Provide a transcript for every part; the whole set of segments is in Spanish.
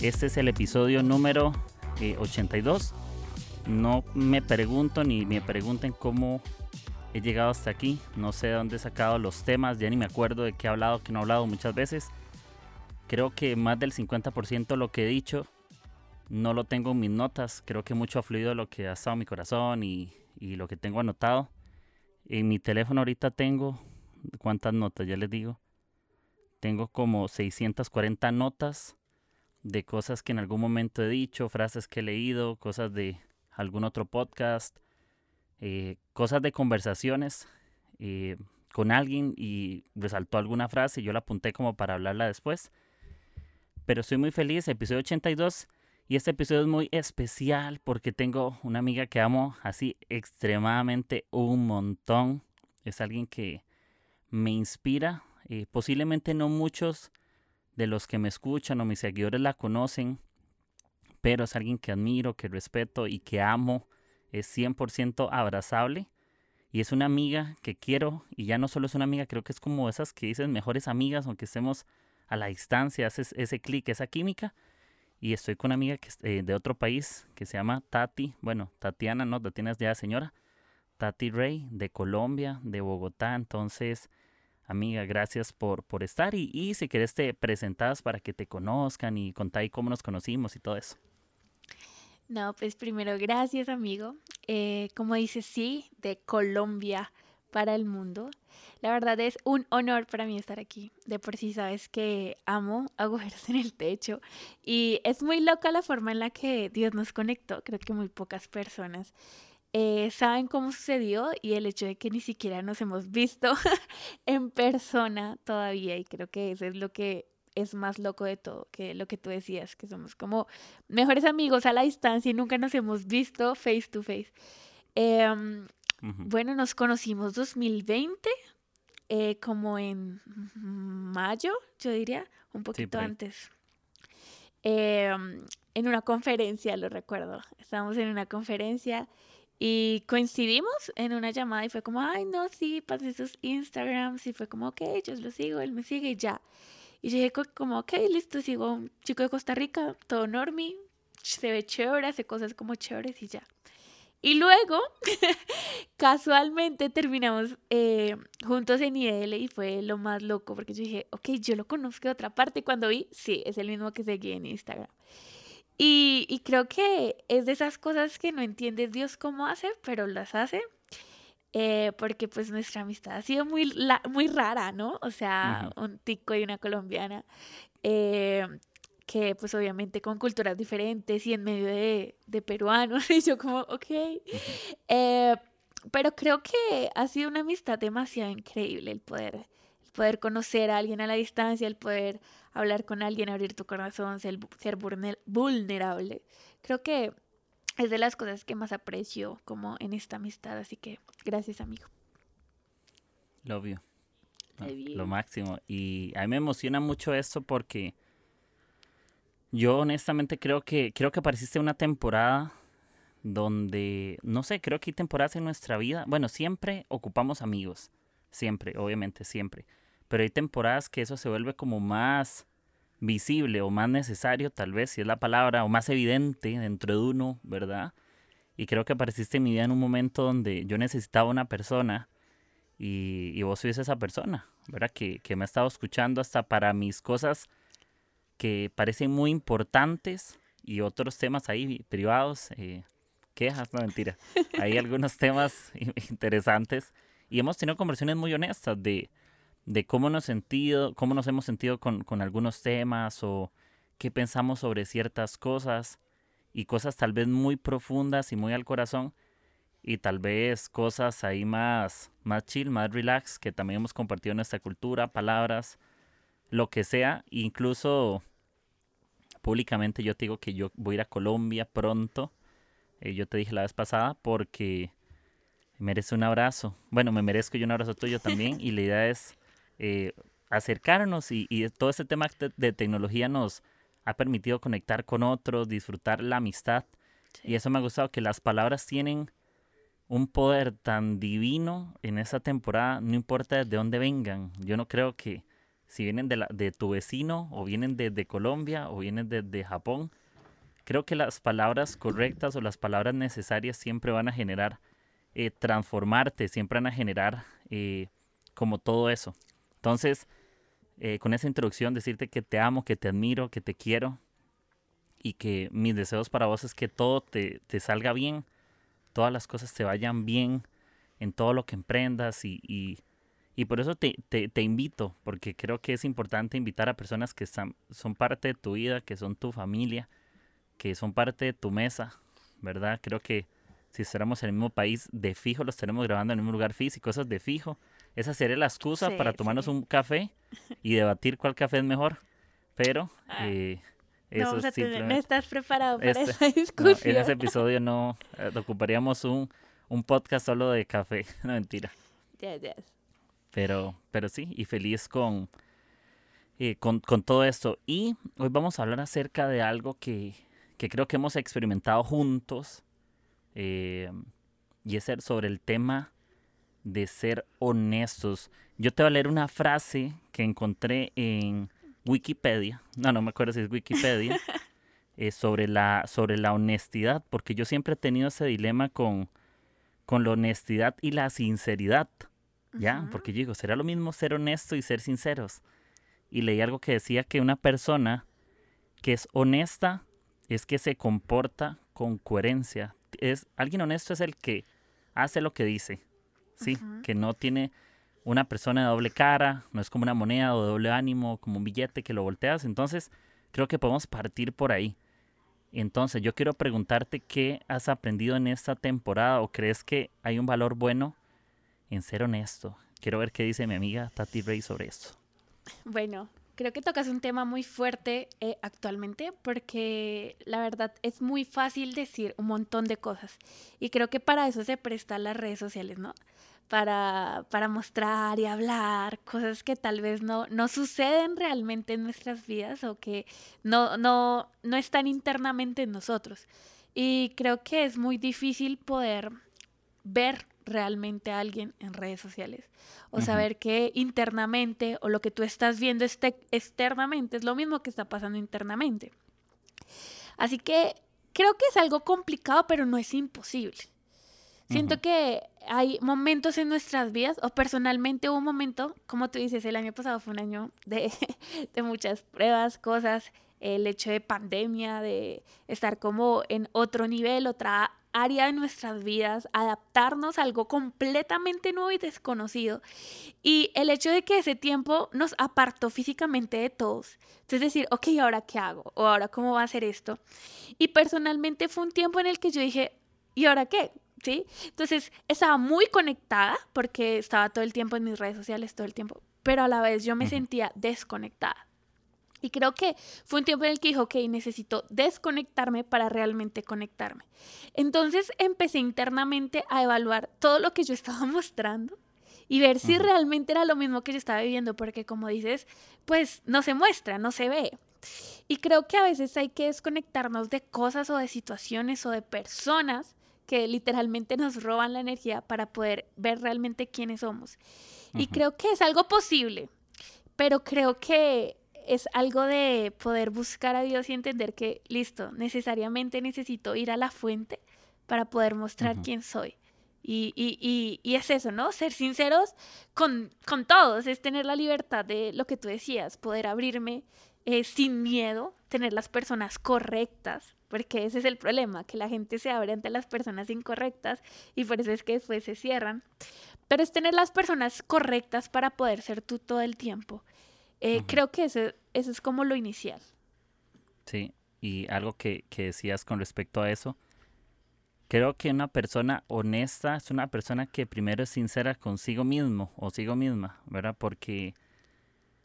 Este es el episodio número 82. Eh, no me pregunto ni me pregunten cómo he llegado hasta aquí. No sé de dónde he sacado los temas. Ya ni me acuerdo de qué he hablado, que no he hablado muchas veces. Creo que más del 50% de lo que he dicho no lo tengo en mis notas. Creo que mucho ha fluido lo que ha estado en mi corazón y, y lo que tengo anotado. En mi teléfono ahorita tengo, ¿cuántas notas? Ya les digo. Tengo como 640 notas de cosas que en algún momento he dicho, frases que he leído, cosas de algún otro podcast, eh, cosas de conversaciones eh, con alguien y resaltó alguna frase y yo la apunté como para hablarla después. Pero estoy muy feliz, episodio 82. Y este episodio es muy especial porque tengo una amiga que amo así extremadamente un montón. Es alguien que me inspira. Eh, posiblemente no muchos de los que me escuchan o mis seguidores la conocen, pero es alguien que admiro, que respeto y que amo. Es 100% abrazable y es una amiga que quiero y ya no solo es una amiga, creo que es como esas que dices mejores amigas, aunque estemos a la distancia, haces ese clic, esa química. Y estoy con una amiga que, eh, de otro país que se llama Tati, bueno, Tatiana, no, Tatiana es ya señora, Tati Rey, de Colombia, de Bogotá. Entonces, Amiga, gracias por, por estar y, y si quieres te presentas para que te conozcan y contáis cómo nos conocimos y todo eso. No, pues primero, gracias amigo. Eh, como dices, sí, de Colombia para el mundo. La verdad es un honor para mí estar aquí. De por sí sabes que amo agujeros en el techo y es muy loca la forma en la que Dios nos conectó. Creo que muy pocas personas eh, saben cómo sucedió y el hecho de que ni siquiera nos hemos visto en persona todavía y creo que eso es lo que es más loco de todo, que lo que tú decías, que somos como mejores amigos a la distancia y nunca nos hemos visto face to face. Em, bueno, nos conocimos 2020, eh, como en mayo, yo diría, un poquito antes. Em, en una conferencia, lo recuerdo. Estábamos en una conferencia y coincidimos en una llamada y fue como, ay, no, sí, pasé sus Instagrams y fue como, ok, yo lo sigo, él me sigue y ya. Y dije como, ok, listo, sigo un chico de Costa Rica, todo normie, se ve chévere, hace cosas como chéveres y ya. Y luego, casualmente terminamos eh, juntos en IDL y fue lo más loco porque yo dije, ok, yo lo conozco de otra parte. Cuando vi, sí, es el mismo que seguí en Instagram. Y, creo que es de esas cosas que no entiende Dios cómo hace, pero las hace. Eh, porque pues nuestra amistad ha sido muy, muy rara, ¿no? O sea, un tico y una colombiana, eh, que pues obviamente con culturas diferentes y en medio de, de peruanos, y yo como, ok. Eh, pero creo que ha sido una amistad demasiado increíble el poder, el poder conocer a alguien a la distancia, el poder hablar con alguien, abrir tu corazón, ser, ser vulnerable. Creo que es de las cosas que más aprecio como en esta amistad, así que gracias amigo. Lo obvio. Lo máximo. Y a mí me emociona mucho esto porque yo honestamente creo que creo que apareciste una temporada donde, no sé, creo que hay temporadas en nuestra vida, bueno, siempre ocupamos amigos, siempre, obviamente, siempre pero hay temporadas que eso se vuelve como más visible o más necesario, tal vez, si es la palabra, o más evidente dentro de uno, ¿verdad? Y creo que apareciste en mi vida en un momento donde yo necesitaba una persona y, vos fuiste esa persona, ¿verdad? Que, me ha estado escuchando hasta para mis cosas que parecen muy importantes y otros temas ahí privados, eh, quejas, no mentira. Hay algunos temas interesantes y hemos tenido conversaciones muy honestas de de cómo nos, sentido, cómo nos hemos sentido con, con algunos temas o qué pensamos sobre ciertas cosas y cosas tal vez muy profundas y muy al corazón y tal vez cosas ahí más, más chill, más relax que también hemos compartido nuestra cultura, palabras, lo que sea, incluso públicamente yo te digo que yo voy a ir a Colombia pronto. Eh, yo te dije la vez pasada porque merece un abrazo. Bueno, me merezco yo un abrazo tuyo también y la idea es eh, acercarnos y, todo ese tema de, tecnología nos ha permitido conectar con otros, disfrutar la amistad. Y eso me ha gustado, que las palabras tienen un poder tan divino en esa temporada, no importa de dónde vengan. Yo no creo que si vienen de, la, de tu vecino o vienen de, Colombia o vienen de, Japón, creo que las palabras correctas o las palabras necesarias siempre van a generar eh, transformarte, siempre van a generar eh, como todo eso. Entonces, eh, con esa introducción, decirte que te amo, que te admiro, que te quiero y que mis deseos para vos es que todo te, te salga bien todas las cosas te vayan bien en todo lo que emprendas y, y, por eso te, te, invito, porque creo que es importante invitar a personas que están, son parte de tu vida, que son tu familia, que son parte de tu mesa, ¿verdad? Creo que si estuviéramos en el mismo país, de fijo los tenemos grabando en el mismo lugar físico, eso es de fijo. Esa sería la excusa para tomarnos un café y debatir cuál café es mejor. Pero ah. eh, no, no estás preparado para este, esa discusión. en ese episodio no eh, ocuparíamos un, un, podcast solo de café. No, mentira. Pero, pero sí, y feliz con, eh, con, con, todo esto. Y hoy vamos a hablar acerca de algo que, que creo que hemos experimentado juntos. Eh, y es sobre el tema de ser honestos. Yo te voy a leer una frase que encontré en Wikipedia, no, no me acuerdo si es Wikipedia, eh, sobre, la, sobre la honestidad, porque yo siempre he tenido ese dilema con, con la honestidad y la sinceridad, ¿ya? Porque yo digo, ¿será lo mismo ser honesto y ser sinceros? Y leí algo que decía que una persona que es honesta es que se comporta con coherencia. Es, alguien honesto es el que hace lo que dice, ¿sí? Que no tiene una persona de doble cara, no es como una moneda o de doble ánimo, como un billete que lo volteas. Entonces, creo que podemos partir por ahí. Entonces, yo quiero preguntarte qué has aprendido en esta temporada o crees que hay un valor bueno en ser honesto. Quiero ver qué dice mi amiga Tati Rey sobre esto. Bueno, creo que tocas un tema muy fuerte eh, actualmente porque la verdad es muy fácil decir un montón de cosas y creo que para eso se prestan las redes sociales, ¿no? Para, para mostrar y hablar cosas que tal vez no, no suceden realmente en nuestras vidas o que no, no, no están internamente en nosotros. Y creo que es muy difícil poder ver realmente a alguien en redes sociales o saber que internamente o lo que tú estás viendo este, externamente es lo mismo que está pasando internamente. Así que creo que es algo complicado, pero no es imposible. Siento que hay momentos en nuestras vidas, o personalmente hubo un momento, como tú dices, el año pasado fue un año de, de muchas pruebas, cosas, el hecho de pandemia, de estar como en otro nivel, otra área de nuestras vidas, adaptarnos a algo completamente nuevo y desconocido. Y el hecho de que ese tiempo nos apartó físicamente de todos. Entonces decir, ok, ¿ahora qué hago? ¿O ahora cómo va a ser esto? Y personalmente fue un tiempo en el que yo dije, ¿y ahora qué? ¿Sí? Entonces estaba muy conectada porque estaba todo el tiempo en mis redes sociales, todo el tiempo, pero a la vez yo me sentía desconectada. Y creo que fue un tiempo en el que dijo, ok, necesito desconectarme para realmente conectarme. Entonces empecé internamente a evaluar todo lo que yo estaba mostrando y ver si realmente era lo mismo que yo estaba viviendo, porque como dices, pues no se muestra, no se ve. Y creo que a veces hay que desconectarnos de cosas o de situaciones o de personas que literalmente nos roban la energía para poder ver realmente quiénes somos. Y creo que es algo posible, pero creo que es algo de poder buscar a Dios y entender que, listo, necesariamente necesito ir a la fuente para poder mostrar quién soy. Y, y, y, es eso, ¿no? Ser sinceros con, con, todos, es tener la libertad de lo que tú decías, poder abrirme eh, sin miedo, tener las personas correctas, porque ese es el problema, que la gente se abre ante las personas incorrectas y por eso es que después se cierran. Pero es tener las personas correctas para poder ser tú todo el tiempo. Eh, creo que eso, eso es como lo inicial. Sí, y algo que, que decías con respecto a eso, creo que una persona honesta es una persona que primero es sincera consigo mismo o consigo misma, ¿verdad? Porque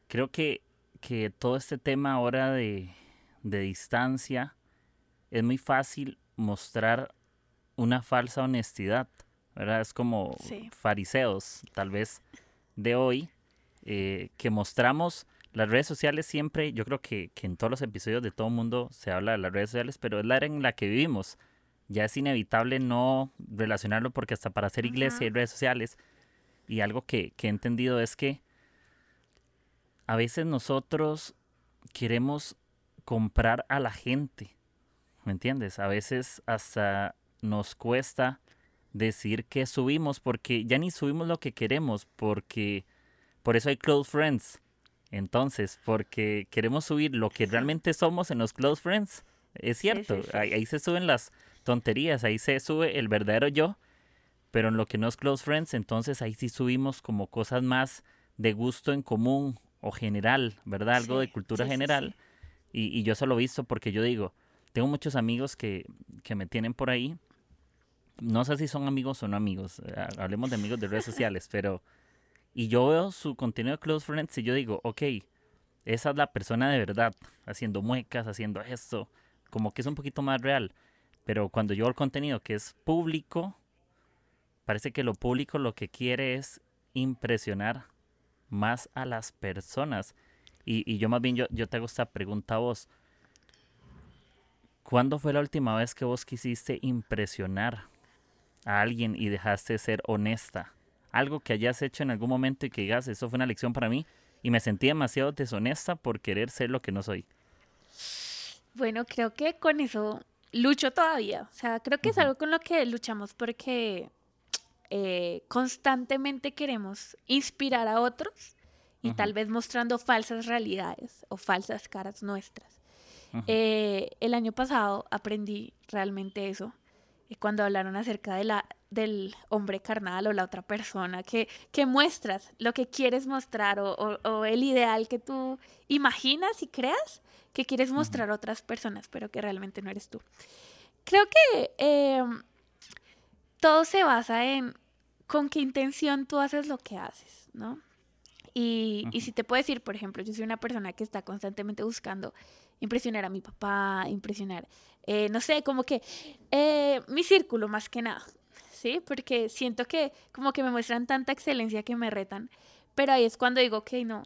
creo que, que todo este tema ahora de, de distancia, es muy fácil mostrar una falsa honestidad, ¿verdad? Es como fariseos, tal vez, de hoy, eh, que mostramos las redes sociales siempre, yo creo que, que, en todos los episodios de todo el mundo se habla de las redes sociales, pero es la era en la que vivimos. Ya es inevitable no relacionarlo porque hasta para hacer iglesia y redes sociales. Y algo que, que he entendido es que a veces nosotros queremos comprar a la gente. ¿Me entiendes? A veces hasta nos cuesta decir que subimos porque ya ni subimos lo que queremos, porque por eso hay close friends. Entonces, porque queremos subir lo que realmente somos en los close friends. Es cierto, Ahí, se suben las tonterías, ahí se sube el verdadero yo, pero en lo que no es close friends, entonces ahí sí subimos como cosas más de gusto en común o general, ¿verdad? Algo de cultura general. Y, y, yo eso lo he visto porque yo digo, tengo muchos amigos que, que me tienen por ahí. No sé si son amigos o no amigos. Eh, hablemos de amigos de redes sociales, pero... Y yo veo su contenido de Close Friends y yo digo, ok, esa es la persona de verdad, haciendo muecas, haciendo esto, como que es un poquito más real. Pero cuando yo veo el contenido que es público, parece que lo público lo que quiere es impresionar más a las personas. Y, yo más bien, yo, yo te hago esta pregunta a vos. ¿Cuándo fue la última vez que vos quisiste impresionar a alguien y dejaste de ser honesta? Algo que hayas hecho en algún momento y que digas, eso fue una lección para mí y me sentí demasiado deshonesta por querer ser lo que no soy. Bueno, creo que con eso lucho todavía. O sea, creo que es algo con lo que luchamos porque eh, constantemente queremos inspirar a otros y tal vez mostrando falsas realidades o falsas caras nuestras. Eh, el año pasado aprendí realmente eso, eh, cuando hablaron acerca de la, del hombre carnal o la otra persona, que, que muestras lo que quieres mostrar o, el ideal que tú imaginas y creas que quieres mostrar a otras personas, pero que realmente no eres tú. Creo que em, todo se basa en con qué intención tú haces lo que haces, ¿no? Y, y si te puedo decir, por ejemplo, yo soy una persona que está constantemente buscando impresionar a mi papá, impresionar, eh, no sé, como que eh, mi círculo más que nada, ¿sí? Porque siento que como que me muestran tanta excelencia que me retan, pero ahí es cuando digo, ok, no,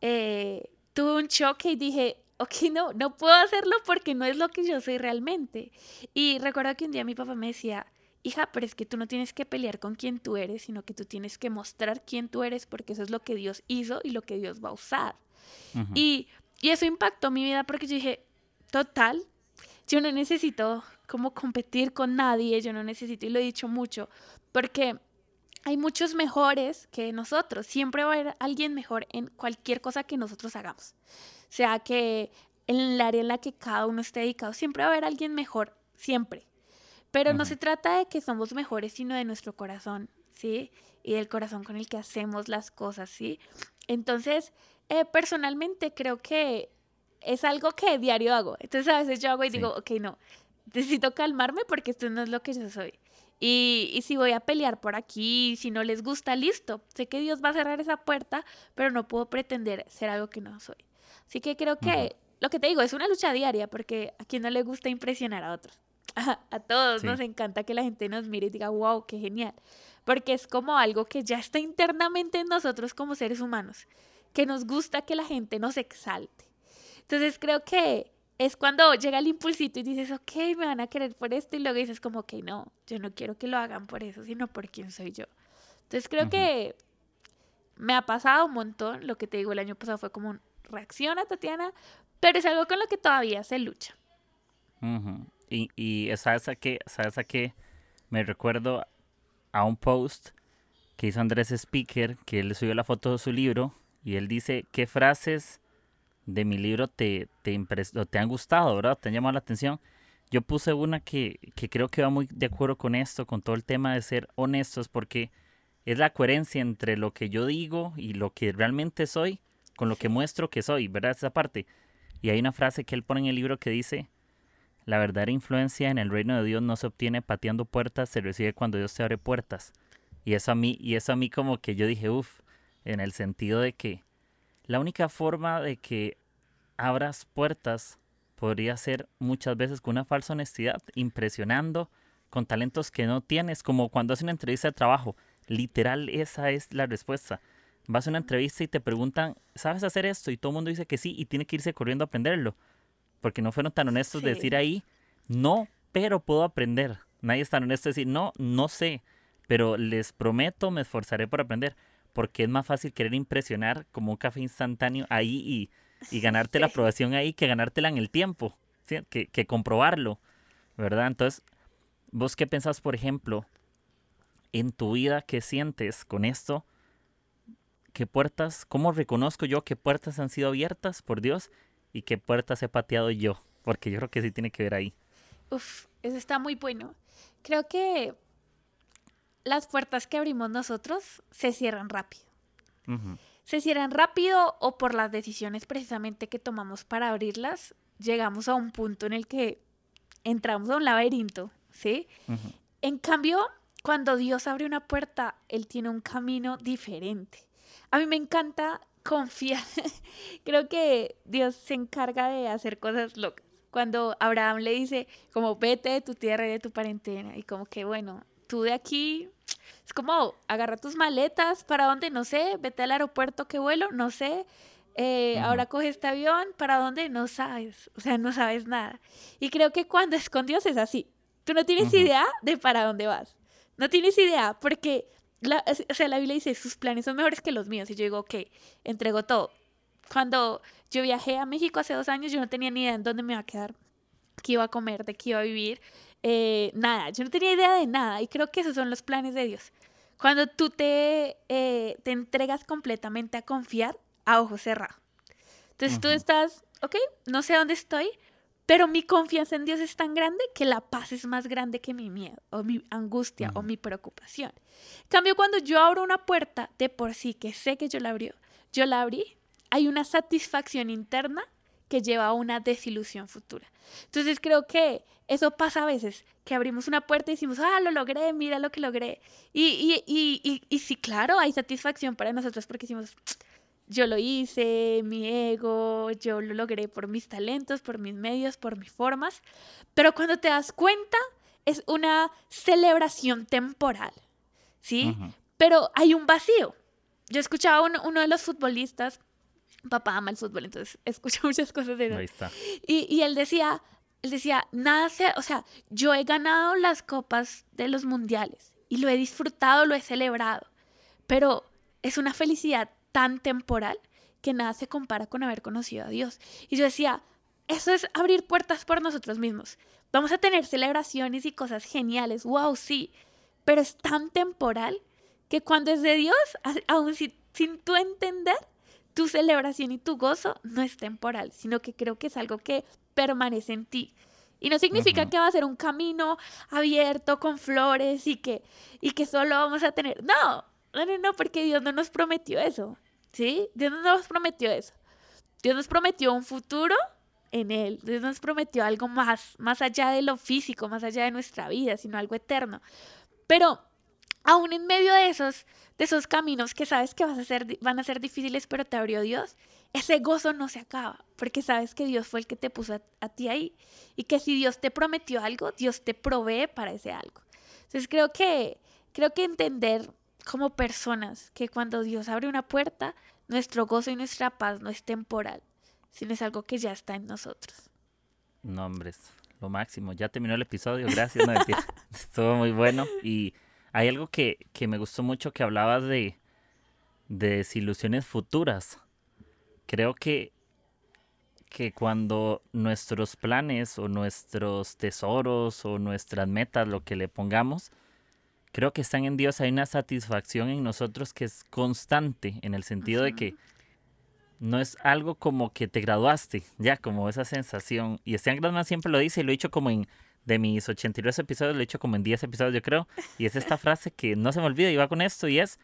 eh, tuve un choque y dije, ok, no, no puedo hacerlo porque no es lo que yo soy realmente. Y recuerdo que un día mi papá me decía, hija, pero es que tú no tienes que pelear con quien tú eres, sino que tú tienes que mostrar quién tú eres porque eso es lo que Dios hizo y lo que Dios va a usar. Y y eso impactó mi vida porque yo dije, total, yo no necesito como competir con nadie, yo no necesito, y lo he dicho mucho, porque hay muchos mejores que nosotros, siempre va a haber alguien mejor en cualquier cosa que nosotros hagamos. O sea que en el área en la que cada uno esté dedicado, siempre va a haber alguien mejor, siempre. Pero no se trata de que somos mejores, sino de nuestro corazón, ¿sí? Y del corazón con el que hacemos las cosas, ¿sí? Entonces, eh, personalmente creo que es algo que diario hago. Entonces a veces yo hago y digo, ok, no, necesito calmarme porque esto no es lo que yo soy. Y, y, si voy a pelear por aquí, si no les gusta, listo. Sé que Dios va a cerrar esa puerta, pero no puedo pretender ser algo que no soy. Así que creo que lo que te digo es una lucha diaria porque a quien no le gusta impresionar a otros. A, todos nos encanta que la gente nos mire y diga, wow, qué genial. Porque es como algo que ya está internamente en nosotros como seres humanos que nos gusta que la gente nos exalte. Entonces creo que es cuando llega el impulsito y dices, ok, me van a querer por esto y luego dices como que no, yo no quiero que lo hagan por eso, sino por quién soy yo. Entonces creo que me ha pasado un montón, lo que te digo el año pasado fue como un reacción a Tatiana, pero es algo con lo que todavía se lucha. Y, y sabes a qué, sabes a qué me recuerdo a un post que hizo Andrés Speaker, que él subió la foto de su libro y él dice, ¿qué frases de mi libro te, te, te han gustado, verdad? ¿Te han llamado la atención? Yo puse una que, que creo que va muy de acuerdo con esto, con todo el tema de ser honestos, porque es la coherencia entre lo que yo digo y lo que realmente soy, con lo que muestro que soy, ¿verdad? Esa parte. Y hay una frase que él pone en el libro que dice, la verdadera influencia en el reino de Dios no se obtiene pateando puertas, se recibe cuando Dios te abre puertas. Y eso a mí, y eso a mí como que yo dije, uff, en el sentido de que la única forma de que abras puertas podría ser muchas veces con una falsa honestidad, impresionando con talentos que no tienes, como cuando haces una entrevista de trabajo. Literal, esa es la respuesta. Vas a una entrevista y te preguntan, ¿sabes hacer esto? Y todo el mundo dice que sí y tiene que irse corriendo a aprenderlo. Porque no fueron tan honestos de decir ahí, no, pero puedo aprender. Nadie es tan honesto de decir, no, no sé, pero les prometo, me esforzaré por aprender. Porque es más fácil querer impresionar como un café instantáneo ahí y, ganarte la aprobación ahí que ganártela en el tiempo, que, que comprobarlo, ¿verdad? Entonces, ¿Vos qué pensás, por ejemplo, en tu vida? ¿Qué sientes con esto? ¿Qué puertas, cómo reconozco yo qué puertas han sido abiertas por Dios y qué puertas he pateado yo? Porque yo creo que sí tiene que ver ahí. Uf, eso está muy bueno. Creo que las puertas que abrimos nosotros se cierran rápido. Se cierran rápido o por las decisiones precisamente que tomamos para abrirlas, llegamos a un punto en el que entramos a un laberinto ¿sí? En cambio, cuando Dios abre una puerta, Él tiene un camino diferente. A mí me encanta confiar. Creo que Dios se encarga de hacer cosas locas. Cuando Abraham le dice, como vete de tu tierra y de tu parentela, y como que, bueno, tú de aquí, es como, agarra tus maletas, ¿para dónde? No sé, vete al aeropuerto que vuelo, no sé, eh, ahora coge este avión, ¿para dónde? No sabes, o sea, no sabes nada. Y creo que cuando es con Dios es así, Tú no tienes idea de para dónde vas. No tienes idea porque, la, o sea, la Biblia dice, sus planes son mejores que los míos. Y yo digo, ok, entrego todo. Cuando yo viajé a México hace dos años, yo no tenía ni idea en dónde me iba a quedar, qué iba a comer, de qué iba a vivir. Eh, nada, yo no tenía idea de nada. Y creo que esos son los planes de Dios. Cuando tú te, eh, te entregas completamente a confiar a ojos cerrados. Entonces tú estás, ok, no sé dónde estoy, pero mi confianza en Dios es tan grande que la paz es más grande que mi miedo o mi angustia o mi preocupación. cambio, cuando yo abro una puerta de por sí que sé que yo la abrió, yo la abrí, hay una satisfacción interna que lleva a una desilusión futura. Entonces creo que eso pasa a veces, que abrimos una puerta y decimos, ah, lo logré, mira lo que logré. Y, y, y, y, y sí, claro, hay satisfacción para nosotros porque decimos, yo lo hice, mi ego, yo lo logré por mis talentos, por mis medios, por mis formas, pero cuando te das cuenta es una celebración temporal, ¿sí? Pero hay un vacío. Yo escuchaba a uno, de los futbolistas, papá ama el fútbol, entonces escucho muchas cosas de él. Y, y él decía, él decía, nada, o sea, yo he ganado las copas de los mundiales y lo he disfrutado, lo he celebrado, pero es una felicidad tan temporal que nada se compara con haber conocido a Dios. Y yo decía, eso es abrir puertas por nosotros mismos. Vamos a tener celebraciones y cosas geniales, wow, sí, pero es tan temporal que cuando es de Dios, aún sin, sin tú entender, tu celebración y tu gozo no es temporal, sino que creo que es algo que permanece en ti. Y no significa que va a ser un camino abierto con flores y que, y que solo vamos a tener. No, no, no, no, porque Dios no nos prometió eso. ¿Sí? Dios no nos prometió eso. Dios nos prometió un futuro en Él. Dios nos prometió algo más, más allá de lo físico, más allá de nuestra vida, sino algo eterno. Pero aún en medio de esos, de esos caminos que sabes que vas a ser, van a ser difíciles, pero te abrió Dios, ese gozo no se acaba, porque sabes que Dios fue el que te puso a, ti ahí y que si Dios te prometió algo, Dios te provee para ese algo. Entonces creo que, creo que entender como personas que cuando Dios abre una puerta, nuestro gozo y nuestra paz no es temporal, sino es algo que ya está en nosotros. No, hombre, lo máximo. Ya terminó el episodio, gracias. Estuvo muy bueno. Y hay algo que, que, me gustó mucho que hablabas de, de desilusiones futuras. Creo que, que cuando nuestros planes o nuestros tesoros o nuestras metas, lo que le pongamos, creo que están en Dios, hay una satisfacción en nosotros que es constante, en el sentido de que no es algo como que te graduaste, ya, como esa sensación. Y Esteban Grasman siempre lo dice, y lo he dicho como en, de mis 82 episodios, lo he dicho como en 10 episodios, yo creo. Y es esta frase que no se me olvida y va con esto, y es,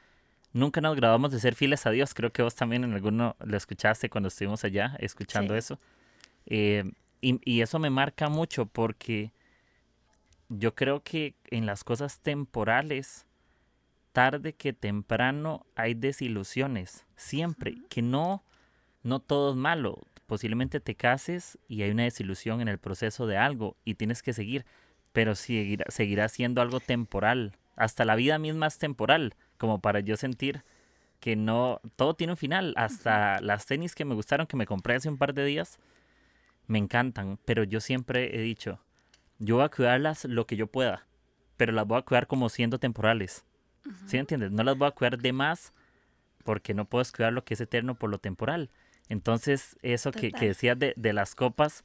nunca nos graduamos de ser fieles a Dios. Creo que vos también en alguno lo escuchaste cuando estuvimos allá, escuchando eso. Eh, y, y eso me marca mucho porque yo creo que en las cosas temporales, tarde que temprano hay desilusiones, siempre, que no, no todo es malo. Posiblemente te cases y hay una desilusión en el proceso de algo y tienes que seguir, pero seguirá, seguirá siendo algo temporal. Hasta la vida misma es temporal, como para yo sentir que no, todo tiene un final. Hasta las tenis que me gustaron, que me compré hace un par de días, me encantan, pero yo siempre he dicho, yo voy a cuidarlas lo que yo pueda, pero las voy a cuidar como siendo temporales. ¿Sí entiendes? No las voy a cuidar de más porque no puedes cuidar lo que es eterno por lo temporal. Entonces, eso que, que, decías de, de, las copas,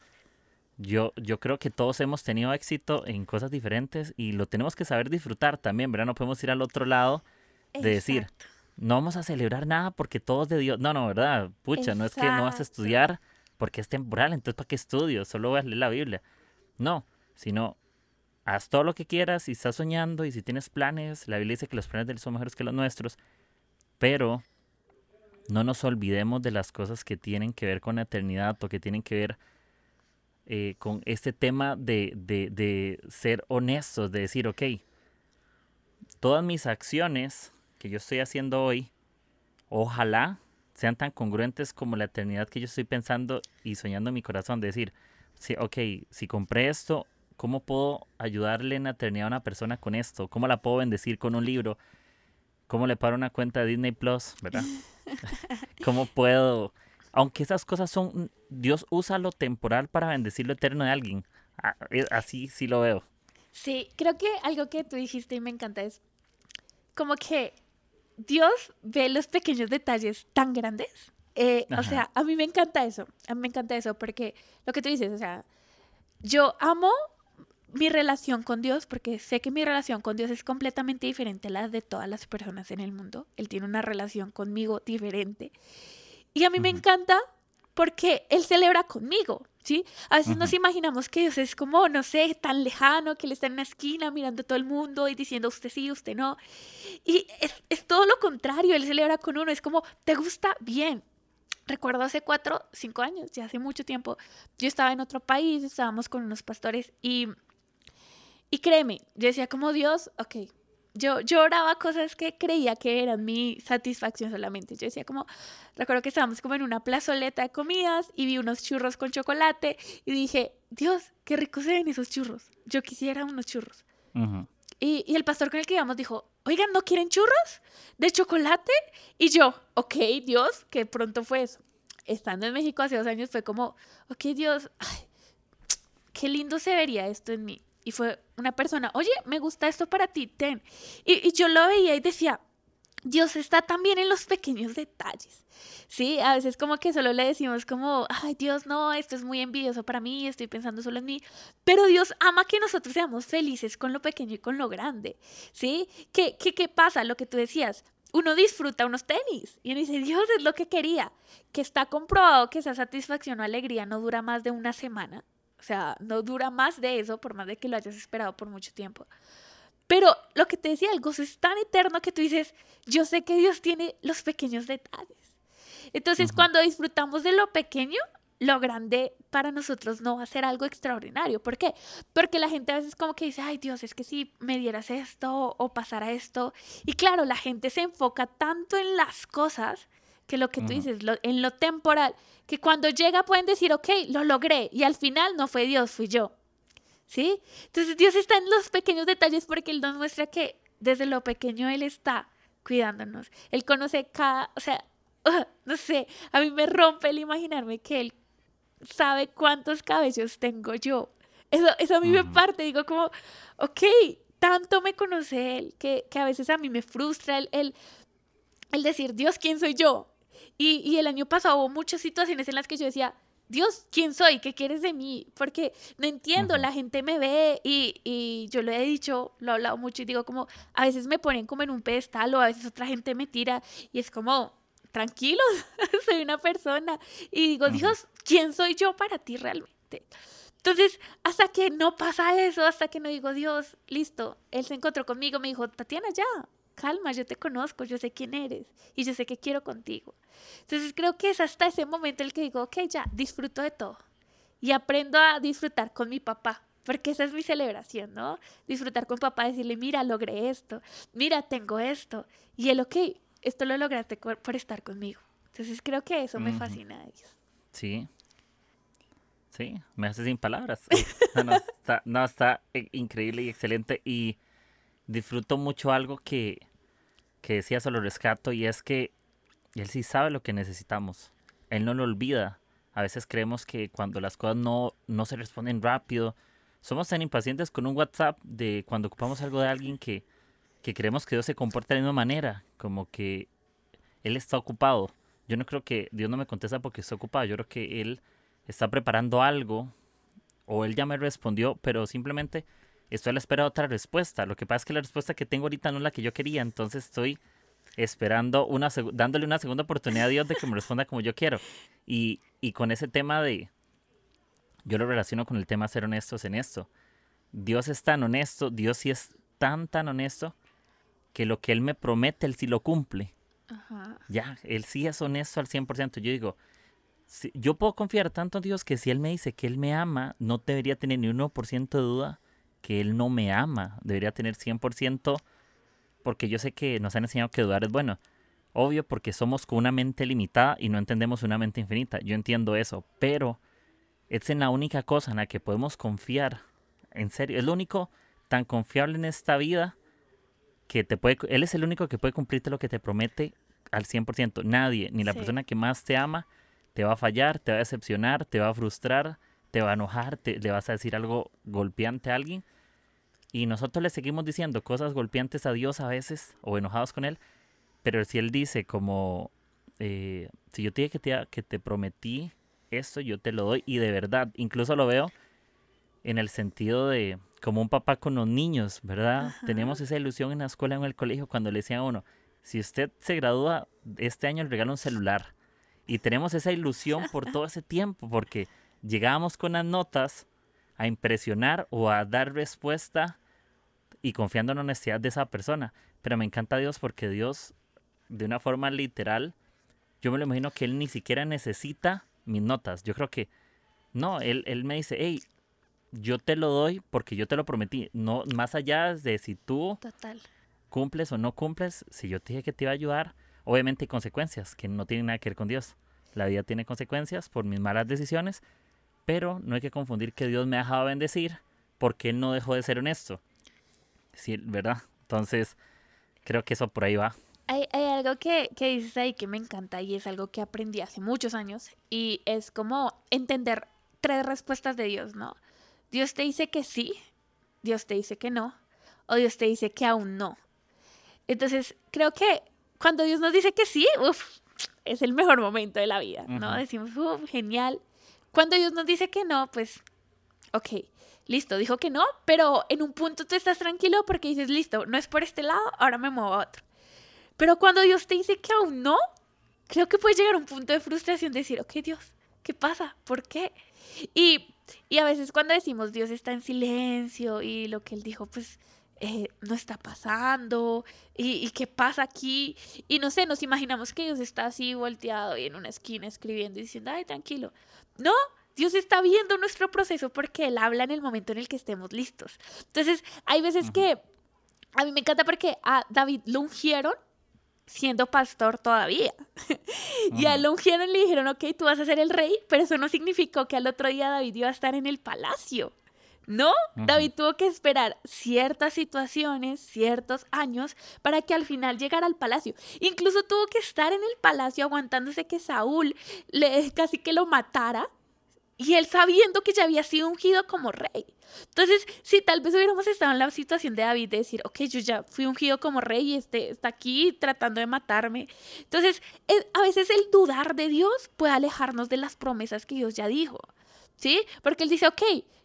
yo, yo creo que todos hemos tenido éxito en cosas diferentes y lo tenemos que saber disfrutar también, ¿verdad? No podemos ir al otro lado de decir, no vamos a celebrar nada porque todo es de Dios. No, no, ¿verdad? Pucha, no es que no vas a estudiar porque es temporal, entonces ¿para qué estudio? Solo voy a leer la Biblia. No, sino haz todo lo que quieras y estás soñando y si tienes planes, la Biblia dice que los planes de Dios son mejores que los nuestros, pero no nos olvidemos de las cosas que tienen que ver con la eternidad o que tienen que ver eh, con este tema de, de, de ser honestos, de decir, ok, todas mis acciones que yo estoy haciendo hoy, ojalá sean tan congruentes como la eternidad que yo estoy pensando y soñando en mi corazón. De decir, sí, ok, si compré esto, ¿cómo puedo ayudarle en la eternidad a una persona con esto? ¿Cómo la puedo bendecir con un libro? ¿Cómo le paro una cuenta de Disney Plus? ¿Verdad? ¿Cómo puedo? Aunque esas cosas son, Dios usa lo temporal para bendecir lo eterno de alguien. Ah, eh, así sí lo veo. Sí, creo que algo que tú dijiste y me encanta es como que Dios ve los pequeños detalles tan grandes. Eh, o sea, a mí me encanta eso, a mí me encanta eso, porque lo que tú dices, o sea, yo amo mi relación con Dios porque sé que mi relación con Dios es completamente diferente a la de todas las personas en el mundo. Él tiene una relación conmigo diferente. Y a mí me encanta porque Él celebra conmigo, ¿sí? A veces nos imaginamos que Dios es como, no sé, tan lejano, que Él está en una esquina mirando a todo el mundo y diciendo usted sí, usted no. Y es, todo lo contrario, Él celebra con uno, es como, ¿te gusta? Bien. Recuerdo hace cuatro, cinco años, ya hace mucho tiempo, yo estaba en otro país, estábamos con unos pastores y, y créeme, yo decía como Dios, ok, yo, lloraba cosas que creía que eran mi satisfacción solamente. Yo decía como, recuerdo que estábamos como en una plazoleta de comidas y vi unos churros con chocolate y dije, Dios, qué ricos se ven esos churros. Yo quisiera unos churros. y, y, el pastor con el que íbamos dijo, oigan, ¿no quieren churros de chocolate? Y yo, ok, Dios, que pronto fue eso. Estando en México hace dos años fue como, ok, Dios, ay, qué lindo se vería esto en mí. Y fue una persona, oye, me gusta esto para ti, ten. Y, yo lo veía y decía, Dios está también en los pequeños detalles. Sí, a veces como que solo le decimos como, ay Dios, no, esto es muy envidioso para mí, estoy pensando solo en mí. Pero Dios ama que nosotros seamos felices con lo pequeño y con lo grande. ¿Sí? ¿Qué, qué, qué pasa? Lo que tú decías, uno disfruta unos tenis y uno dice, Dios, es lo que quería. Que está comprobado que esa satisfacción o alegría no dura más de una semana. O sea, no dura más de eso, por más de que lo hayas esperado por mucho tiempo. Pero lo que te decía, el gozo es tan eterno que tú dices, yo sé que Dios tiene los pequeños detalles. Entonces, cuando disfrutamos de lo pequeño, lo grande para nosotros no va a ser algo extraordinario. ¿Por qué? Porque la gente a veces como que dice, ay Dios, es que si me dieras esto o pasara esto. Y claro, la gente se enfoca tanto en las cosas que lo que tú dices, en lo temporal, que cuando llega pueden decir, ok, lo logré, y al final no fue Dios, fui yo. ¿Sí? Entonces Dios está en los pequeños detalles porque Él nos muestra que desde lo pequeño Él está cuidándonos. Él conoce cada, o sea, no sé, a mí me rompe el imaginarme que Él sabe cuántos cabellos tengo yo. Eso, eso a mí me parte, digo como, ok, tanto me conoce Él que, que a veces a mí me frustra el, el, el decir, Dios, ¿quién soy yo? Y, el año pasado hubo muchas situaciones en las que yo decía, Dios, ¿quién soy? ¿Qué quieres de mí? Porque no entiendo, la gente me ve y, yo lo he dicho, lo he hablado mucho y digo como, a veces me ponen como en un pedestal o a veces otra gente me tira y es como, tranquilos, soy una persona. Y digo, Dios, ¿quién soy yo para ti realmente? Entonces, hasta que no pasa eso, hasta que no digo, Dios, listo, Él se encontró conmigo, me dijo, Tatiana, ya, calma, yo te conozco, yo sé quién eres y yo sé que quiero contigo. Entonces creo que es hasta ese momento el que digo, ok, ya, disfruto de todo y aprendo a disfrutar con mi papá. Porque esa es mi celebración, ¿no? Disfrutar con papá, decirle, mira, logré esto, mira, tengo esto. Y él, ok, esto lo lograste por estar conmigo. Entonces creo que eso me fascina de Dios. Sí, Sí, me hace sin palabras. No, no, está, no, está eh, increíble y excelente. Y disfruto mucho algo que, que decía solo rescato y es que él sí sabe lo que necesitamos. Él no lo olvida. A veces creemos que cuando las cosas no, no se responden rápido, somos tan impacientes con un WhatsApp de cuando ocupamos algo de alguien que, que creemos que Dios se comporta de la misma manera, como que Él está ocupado. Yo no creo que Dios no me contesta porque está ocupado, yo creo que Él está preparando algo o Él ya me respondió, pero simplemente estoy a la espera de otra respuesta. Lo que pasa es que la respuesta que tengo ahorita no es la que yo quería, entonces estoy esperando una dándole una segunda oportunidad a Dios de que me responda como yo quiero. Y, y con ese tema de, yo lo relaciono con el tema ser honestos en esto. Dios es tan honesto, Dios sí es tan, tan honesto, que lo que Él me promete, Él sí lo cumple. Ya, Él sí es honesto al 100%. Yo digo, yo puedo confiar tanto en Dios que si Él me dice que Él me ama, no debería tener ni 1% de duda que Él no me ama. Debería tener 100% porque yo sé que nos han enseñado que dudar es bueno. Obvio porque somos con una mente limitada y no entendemos una mente infinita. Yo entiendo eso, pero es en la única cosa en la que podemos confiar. En serio, es lo único tan confiable en esta vida que te puede... Él es el único que puede cumplirte lo que te promete al 100%. Nadie, ni la persona que más te ama, te va a fallar, te va a decepcionar, te va a frustrar, te va a enojar, te, le vas a decir algo golpeante a alguien. Y nosotros le seguimos diciendo cosas golpeantes a Dios a veces o enojados con Él. Pero si Él dice como, eh, si yo te dije que te, que te prometí esto yo te lo doy y de verdad, incluso lo veo en el sentido de como un papá con los niños, ¿verdad? Tenemos esa ilusión en la escuela en el colegio cuando le decían a uno, si usted se gradúa este año le regalo un celular. Y tenemos esa ilusión por todo ese tiempo porque llegábamos con las notas a impresionar o a dar respuesta y confiando en la honestidad de esa persona. Pero me encanta Dios porque Dios, de una forma literal, yo me lo imagino que Él ni siquiera necesita mis notas. Yo creo que, no, él, él me dice, hey, yo te lo doy porque yo te lo prometí. No, más allá de si tú cumples o no cumples, si yo te dije que te iba a ayudar, obviamente hay consecuencias que no tienen nada que ver con Dios. La vida tiene consecuencias por mis malas decisiones, pero no hay que confundir que Dios me ha dejado bendecir porque Él no dejó de ser honesto. Sí, ¿verdad? Entonces, creo que eso por ahí va. Hay, algo que, que, dices ahí que me encanta y es algo que aprendí hace muchos años y es como entender tres respuestas de Dios, ¿no? Dios te dice que sí, Dios te dice que no, o Dios te dice que aún no. Entonces, creo que cuando Dios nos dice que sí, uf, es el mejor momento de la vida, ¿no? Decimos, uf, genial. Cuando Dios nos dice que no, pues, ok, listo, dijo que no, pero en un punto tú estás tranquilo porque dices, listo, no es por este lado, ahora me muevo a otro. Pero cuando Dios te dice que aún no, creo que puedes llegar a un punto de frustración de decir, ok Dios, ¿qué pasa? ¿Por qué? Y, y a veces cuando decimos Dios está en silencio y lo que Él dijo, pues eh, no está pasando ¿Y, y, qué pasa aquí y no sé, nos imaginamos que Dios está así volteado y en una esquina escribiendo y diciendo, ay, tranquilo. No, Dios está viendo nuestro proceso porque Él habla en el momento en el que estemos listos. Entonces, hay veces que a mí me encanta porque a David lo ungieron siendo pastor todavía. y a lo ungieron le dijeron, ok, tú vas a ser el rey, pero eso no significó que al otro día David iba a estar en el palacio. No, David tuvo que esperar ciertas situaciones, ciertos años, para que al final llegara al palacio. Incluso tuvo que estar en el palacio aguantándose que Saúl le, casi que lo matara y él sabiendo que ya había sido ungido como rey. Entonces, si tal vez hubiéramos estado en la situación de David de decir, ok, yo ya fui ungido como rey y este está aquí tratando de matarme. Entonces, a veces el dudar de Dios puede alejarnos de las promesas que Dios ya dijo. ¿Sí? Porque Él dice, ok,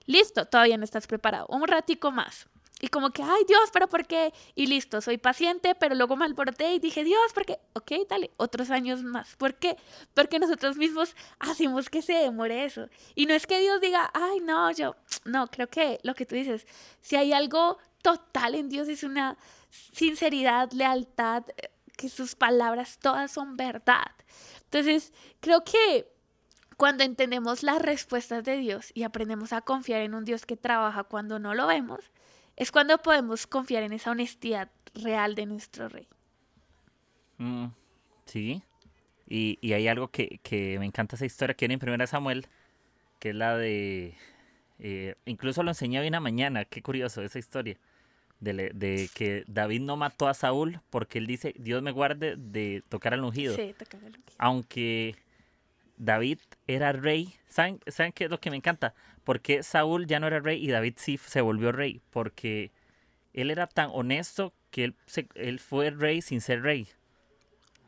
listo, todavía no estás preparado. Un ratico más. Y como que, ay Dios, pero ¿por qué? Y listo, soy paciente, pero luego me alboroté y dije, Dios, ¿por qué? Ok, dale, otros años más. ¿Por qué? Porque nosotros mismos hacemos que se demore eso. Y no es que Dios diga, ay, no, yo, no, creo que lo que tú dices, si hay algo total en Dios es una sinceridad, lealtad, que sus palabras todas son verdad. Entonces, creo que cuando entendemos las respuestas de Dios y aprendemos a confiar en un Dios que trabaja cuando no lo vemos, es cuando podemos confiar en esa honestidad real de nuestro rey. Mm, sí. Y, hay algo que, me encanta esa historia que viene en 1 Samuel que es la de... eh, incluso lo enseñé hoy en la mañana, qué curioso esa historia, de, de que David no mató a Saúl porque él dice, Dios me guarde de tocar al ungido. Sí, tocar el ungido. Aunque David era rey, ¿saben, ¿saben qué es lo que me encanta? Porque Saúl ya no era rey y David sí se volvió rey, porque él era tan honesto que él, se- él fue rey sin ser rey.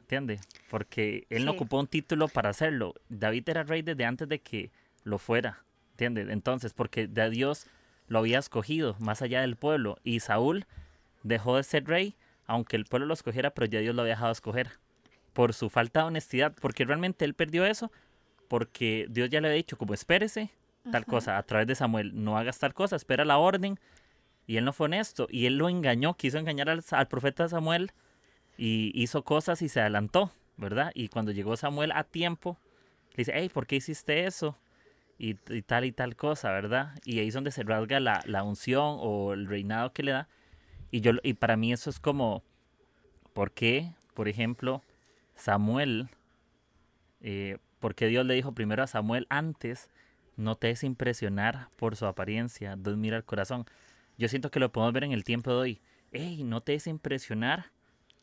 ¿Entiendes? Porque él no ocupó un título para hacerlo. David era rey desde antes de que lo fuera. ¿Entiendes? Entonces, porque de Dios lo había escogido más allá del pueblo. Y Saúl dejó de ser rey, aunque el pueblo lo escogiera, pero ya Dios lo había dejado escoger. Por su falta de honestidad, porque realmente él perdió eso, porque Dios ya le había dicho, como espérese, tal Ajá. cosa, a través de Samuel, no hagas tal cosa, espera la orden. Y él no fue honesto, y él lo engañó, quiso engañar al, al profeta Samuel, y hizo cosas y se adelantó, ¿verdad? Y cuando llegó Samuel a tiempo, le dice, hey, ¿por qué hiciste eso? Y, y tal y tal cosa, ¿verdad? Y ahí es donde se rasga la, la unción o el reinado que le da. Y, yo, y para mí eso es como, ¿por qué, por ejemplo, Samuel, eh, por qué Dios le dijo primero a Samuel antes, no te des impresionar por su apariencia, Dios mira el corazón? Yo siento que lo podemos ver en el tiempo de hoy. Hey, no te des impresionar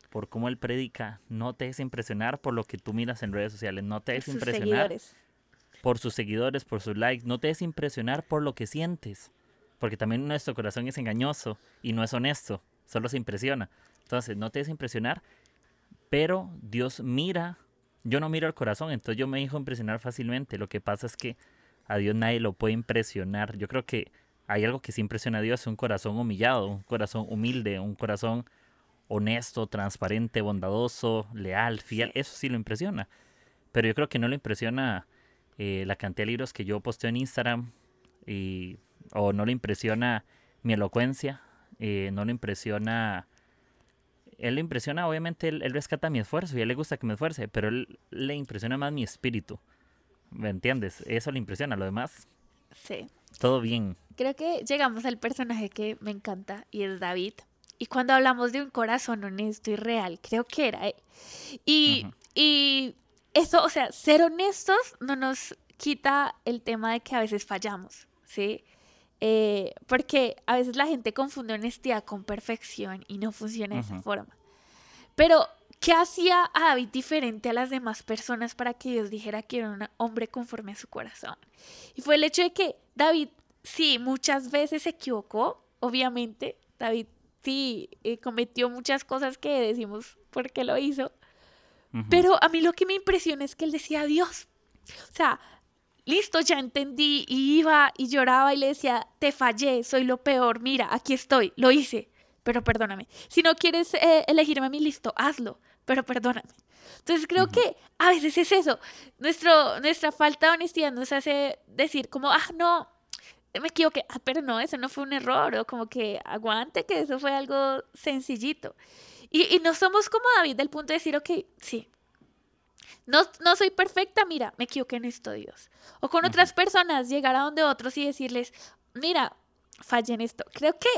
por cómo él predica, no te des impresionar por lo que tú miras en redes sociales, no te des Sus impresionar seguidores. por sus seguidores, por sus likes. No te des impresionar por lo que sientes. Porque también nuestro corazón es engañoso y no es honesto. Solo se impresiona. Entonces, no te des impresionar. Pero Dios mira. Yo no miro el corazón, entonces yo me dejo impresionar fácilmente. Lo que pasa es que a Dios nadie lo puede impresionar. Yo creo que hay algo que sí impresiona a Dios, un corazón humillado, un corazón humilde, un corazón honesto, transparente, bondadoso, leal, fiel. Eso sí lo impresiona. Pero yo creo que no lo impresiona eh, la cantidad de libros que yo posteo en Instagram y, o no le impresiona mi elocuencia, eh, no le impresiona... Él le impresiona, obviamente, él, él rescata mi esfuerzo y a él le gusta que me esfuerce, pero él le impresiona más mi espíritu. ¿Me entiendes? Eso le impresiona, lo demás, Sí. todo bien. Creo que llegamos al personaje que me encanta y es David. Y cuando hablamos de un corazón honesto y real, creo que era él. Y, Ujú. y eso, o sea, ser honestos no nos quita el tema de que a veces fallamos, ¿sí? Eh, porque a veces la gente confunde honestidad con perfección y no funciona de esa Ujú. forma. Pero, ¿qué hacía a David diferente a las demás personas para que Dios dijera que era un hombre conforme a su corazón? Y fue el hecho de que David, sí, muchas veces se equivocó, obviamente. David, sí, eh, cometió muchas cosas que decimos por qué lo hizo. Ujú. Pero a mí lo que me impresiona es que él decía Dios. O sea, listo, ya entendí. Y iba y lloraba y le decía, te fallé, soy lo peor, mira, aquí estoy, lo hice, pero perdóname. Si no quieres eh, elegirme a mí, listo, hazlo, pero perdóname. Entonces creo que a veces es eso. Nuestro, nuestra falta de honestidad nos hace decir como, ah, no, me equivoqué, ah, pero no, eso no fue un error, o como que aguante, que eso fue algo sencillito. Y, y no somos como David del punto de decir, ok, sí, no, no soy perfecta, mira, me equivoqué en esto, Dios. O con otras personas, llegar a donde otros y decirles, mira, fallé en esto. Creo que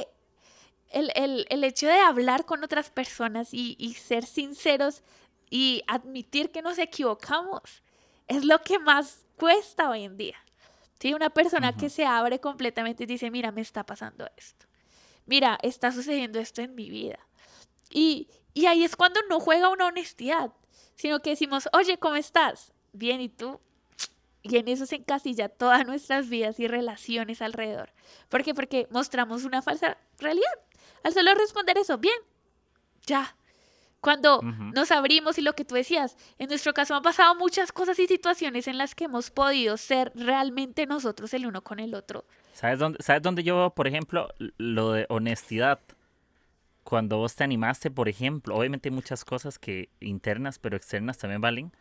el, el- el hecho de hablar con otras personas y, y ser sinceros y admitir que nos equivocamos es lo que más cuesta hoy en día. ¿Sí? Una persona que se abre completamente y dice, mira, me está pasando esto. Mira, está sucediendo esto en mi vida. Y, y ahí es cuando no juega una honestidad, sino que decimos, oye, ¿cómo estás? Bien, ¿y tú? Y en eso se encasilla todas nuestras vidas y relaciones alrededor. ¿Por qué? Porque mostramos una falsa realidad. Al solo responder eso, bien, ya. Cuando nos abrimos y lo que tú decías, en nuestro caso han pasado muchas cosas y situaciones en las que hemos podido ser realmente nosotros el uno con el otro. ¿Sabes dónde, ¿Sabes dónde yo por ejemplo, lo de honestidad? Cuando vos te animaste, por ejemplo, obviamente hay muchas cosas que internas, pero externas también valen.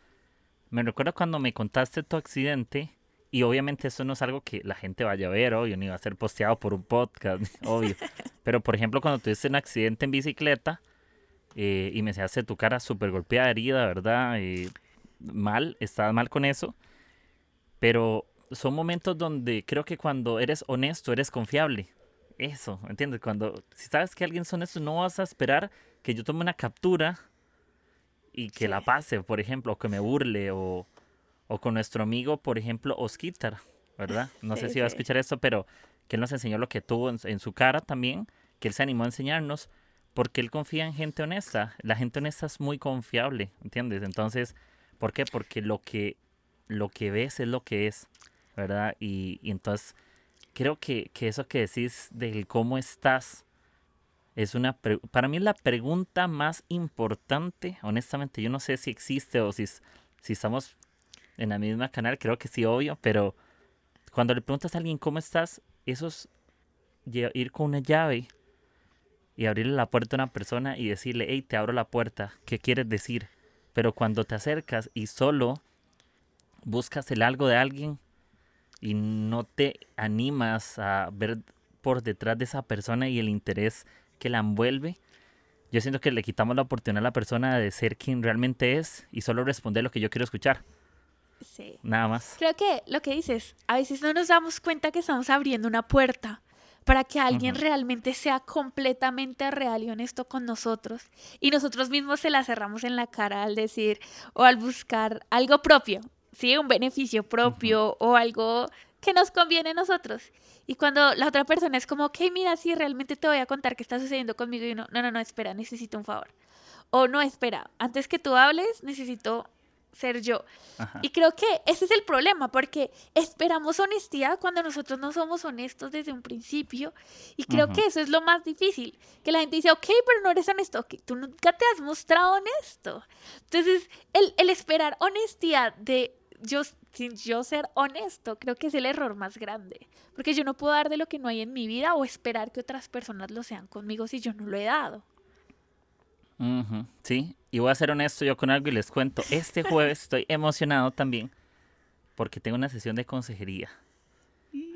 Me recuerdo cuando me contaste tu accidente, y obviamente eso no es algo que la gente vaya a ver, obvio, ni va a ser posteado por un podcast, obvio. Pero, por ejemplo, cuando tuviste un accidente en bicicleta eh, y me enseñaste tu cara súper golpeada, herida, ¿verdad? Eh, mal, estabas mal con eso. Pero son momentos donde creo que cuando eres honesto, eres confiable. Eso, ¿entiendes? Cuando, si sabes que alguien es honesto, no vas a esperar que yo tome una captura y que la Sí. pase, por ejemplo, o que me burle, o, o con nuestro amigo, por ejemplo, Osquitar. ¿verdad? No sé Sí, si va a sí. escuchar esto, pero que él nos enseñó lo que tuvo en, en su cara también, que él se animó a enseñarnos, porque él confía en gente honesta. La gente honesta es muy confiable, ¿entiendes? Entonces, ¿por qué? Porque lo que, lo que ves es lo que es, ¿verdad? Y, y entonces, creo que, que eso que decís del cómo estás es una, para mí es la pregunta más importante, honestamente, yo no sé si existe o si, si estamos en la misma canal, creo que sí, obvio, pero cuando le preguntas a alguien cómo estás, eso es ir con una llave y abrirle la puerta a una persona y decirle, hey, te abro la puerta, ¿qué quieres decir? Pero cuando te acercas y solo buscas el algo de alguien y no te animas a ver por detrás de esa persona y el interés que la envuelve, yo siento que le quitamos la oportunidad a la persona de ser quien realmente es y solo responder lo que yo quiero escuchar, Sí. nada más. Creo que lo que dices, a veces no nos damos cuenta que estamos abriendo una puerta para que alguien realmente sea completamente real y honesto con nosotros. Y nosotros mismos se la cerramos en la cara al decir o al buscar algo propio, ¿sí? Un beneficio propio o algo que nos conviene a nosotros. Y cuando la otra persona es como, ok, mira, sí, realmente te voy a contar qué está sucediendo conmigo y uno, no, no, no, espera, necesito un favor. O no, espera, antes que tú hables, necesito ser yo. Ajá. Y creo que ese es el problema, porque esperamos honestidad cuando nosotros no somos honestos desde un principio. Y creo que eso es lo más difícil, que la gente dice, ok, pero no eres honesto, ok, tú nunca te has mostrado honesto. Entonces, el, el esperar honestidad de yo, sin yo ser honesto, creo que es el error más grande, porque yo no puedo dar de lo que no hay en mi vida o esperar que otras personas lo sean conmigo si yo no lo he dado. Sí, y voy a ser honesto yo con algo y les cuento. Este jueves estoy emocionado también porque tengo una sesión de consejería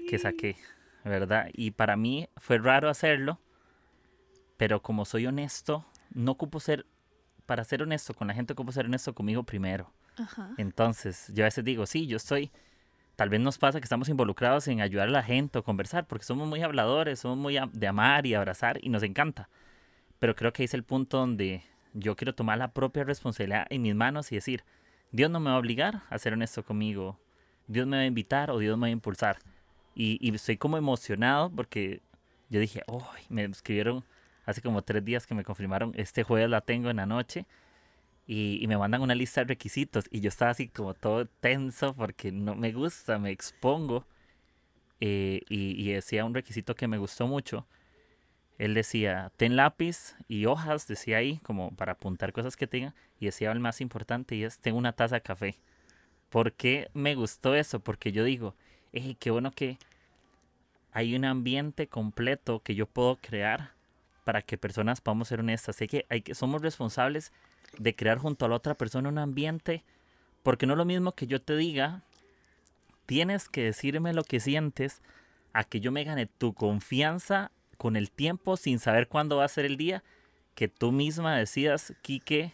que saqué, ¿verdad? Y para mí fue raro hacerlo, pero como soy honesto, no ocupo ser, para ser honesto con la gente, ocupo ser honesto conmigo primero. Ajá. Entonces, yo a veces digo, sí, yo estoy, tal vez nos pasa que estamos involucrados en ayudar a la gente o conversar, porque somos muy habladores, somos muy de amar y abrazar y nos encanta. Pero creo que es el punto donde yo quiero tomar la propia responsabilidad en mis manos y decir, Dios no me va a obligar a ser honesto conmigo, Dios me va a invitar o Dios me va a impulsar. Y, y estoy como emocionado porque yo dije, oh, me escribieron hace como tres días que me confirmaron, este jueves la tengo en la noche y, me mandan una lista de requisitos y yo estaba así como todo tenso porque no me gusta, me expongo. eh, y, y decía un requisito que me gustó mucho. Él decía, ten lápiz y hojas, decía ahí, como para apuntar cosas que tenga. Y decía el más importante y es, tengo una taza de café. ¿Por qué me gustó eso? Porque yo digo, qué bueno que hay un ambiente completo que yo puedo crear para que personas podamos ser honestas. Sé que, hay que somos responsables de crear junto a la otra persona un ambiente, porque no es lo mismo que yo te diga, tienes que decirme lo que sientes, a que yo me gane tu confianza con el tiempo sin saber cuándo va a ser el día, que tú misma decidas, Quique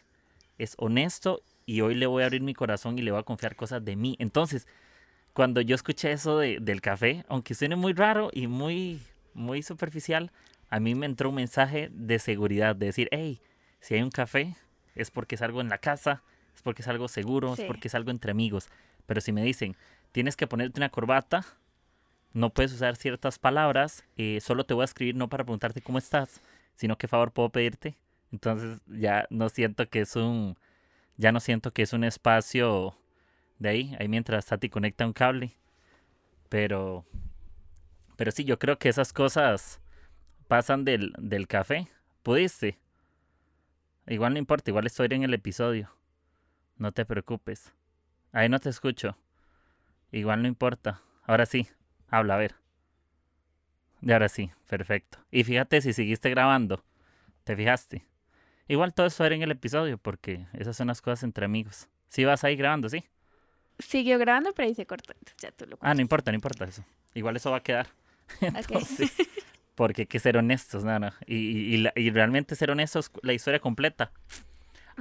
es honesto y hoy le voy a abrir mi corazón y le voy a confiar cosas de mí. Entonces, cuando yo escuché eso de- del café, aunque suene muy raro y muy, muy superficial, a mí me entró un mensaje de seguridad, de decir, hey, si hay un café, es porque es algo en la casa, es porque es algo seguro, Sí. es porque es algo entre amigos. Pero si me dicen, tienes que ponerte una corbata, no puedes usar ciertas palabras, eh, solo te voy a escribir no para preguntarte cómo estás, sino que favor puedo pedirte. Entonces ya no siento que es un, ya no siento que es un espacio de ahí, ahí mientras Tati conecta un cable. Pero, pero sí, yo creo que esas cosas pasan del, del café. ¿Pudiste? Igual no importa, igual estoy en el episodio. No te preocupes. Ahí no te escucho. Igual no importa. Ahora sí, habla, a ver. Y ahora sí, perfecto. Y fíjate si seguiste grabando. ¿Te fijaste? Igual todo eso era en el episodio, porque esas son las cosas entre amigos. Sí vas ahí grabando, sí. Siguió grabando, pero ahí se cortó. Entonces ya tú lo Ah, no importa, no importa eso. Igual eso va a quedar. cuentas. Ok. Porque hay que ser honestos, no, no. Y, y- y la- y realmente ser honestos, la historia completa.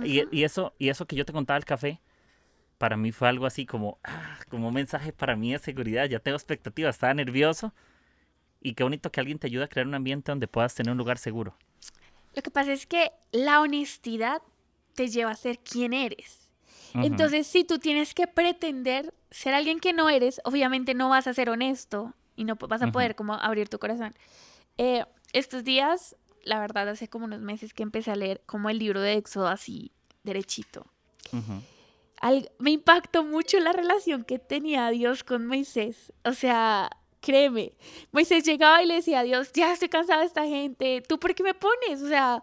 Y, y eso, y eso que yo te contaba el café, para mí fue algo así como, ah, como un mensaje para mí de seguridad. Ya tengo expectativas, estaba nervioso. Y qué bonito que alguien te ayude a crear un ambiente donde puedas tener un lugar seguro. Lo que pasa es que la honestidad te lleva a ser quien eres. Entonces, si tú tienes que pretender ser alguien que no eres, obviamente no vas a ser honesto y no vas a poder como abrir tu corazón. Eh, estos días, la verdad, hace como unos meses que empecé a leer como el libro de Éxodo así, derechito. me impactó mucho la relación que tenía Dios con Moisés. O sea, créeme, Moisés llegaba y le decía a Dios, ya estoy cansada de esta gente, ¿tú por qué me pones? O sea,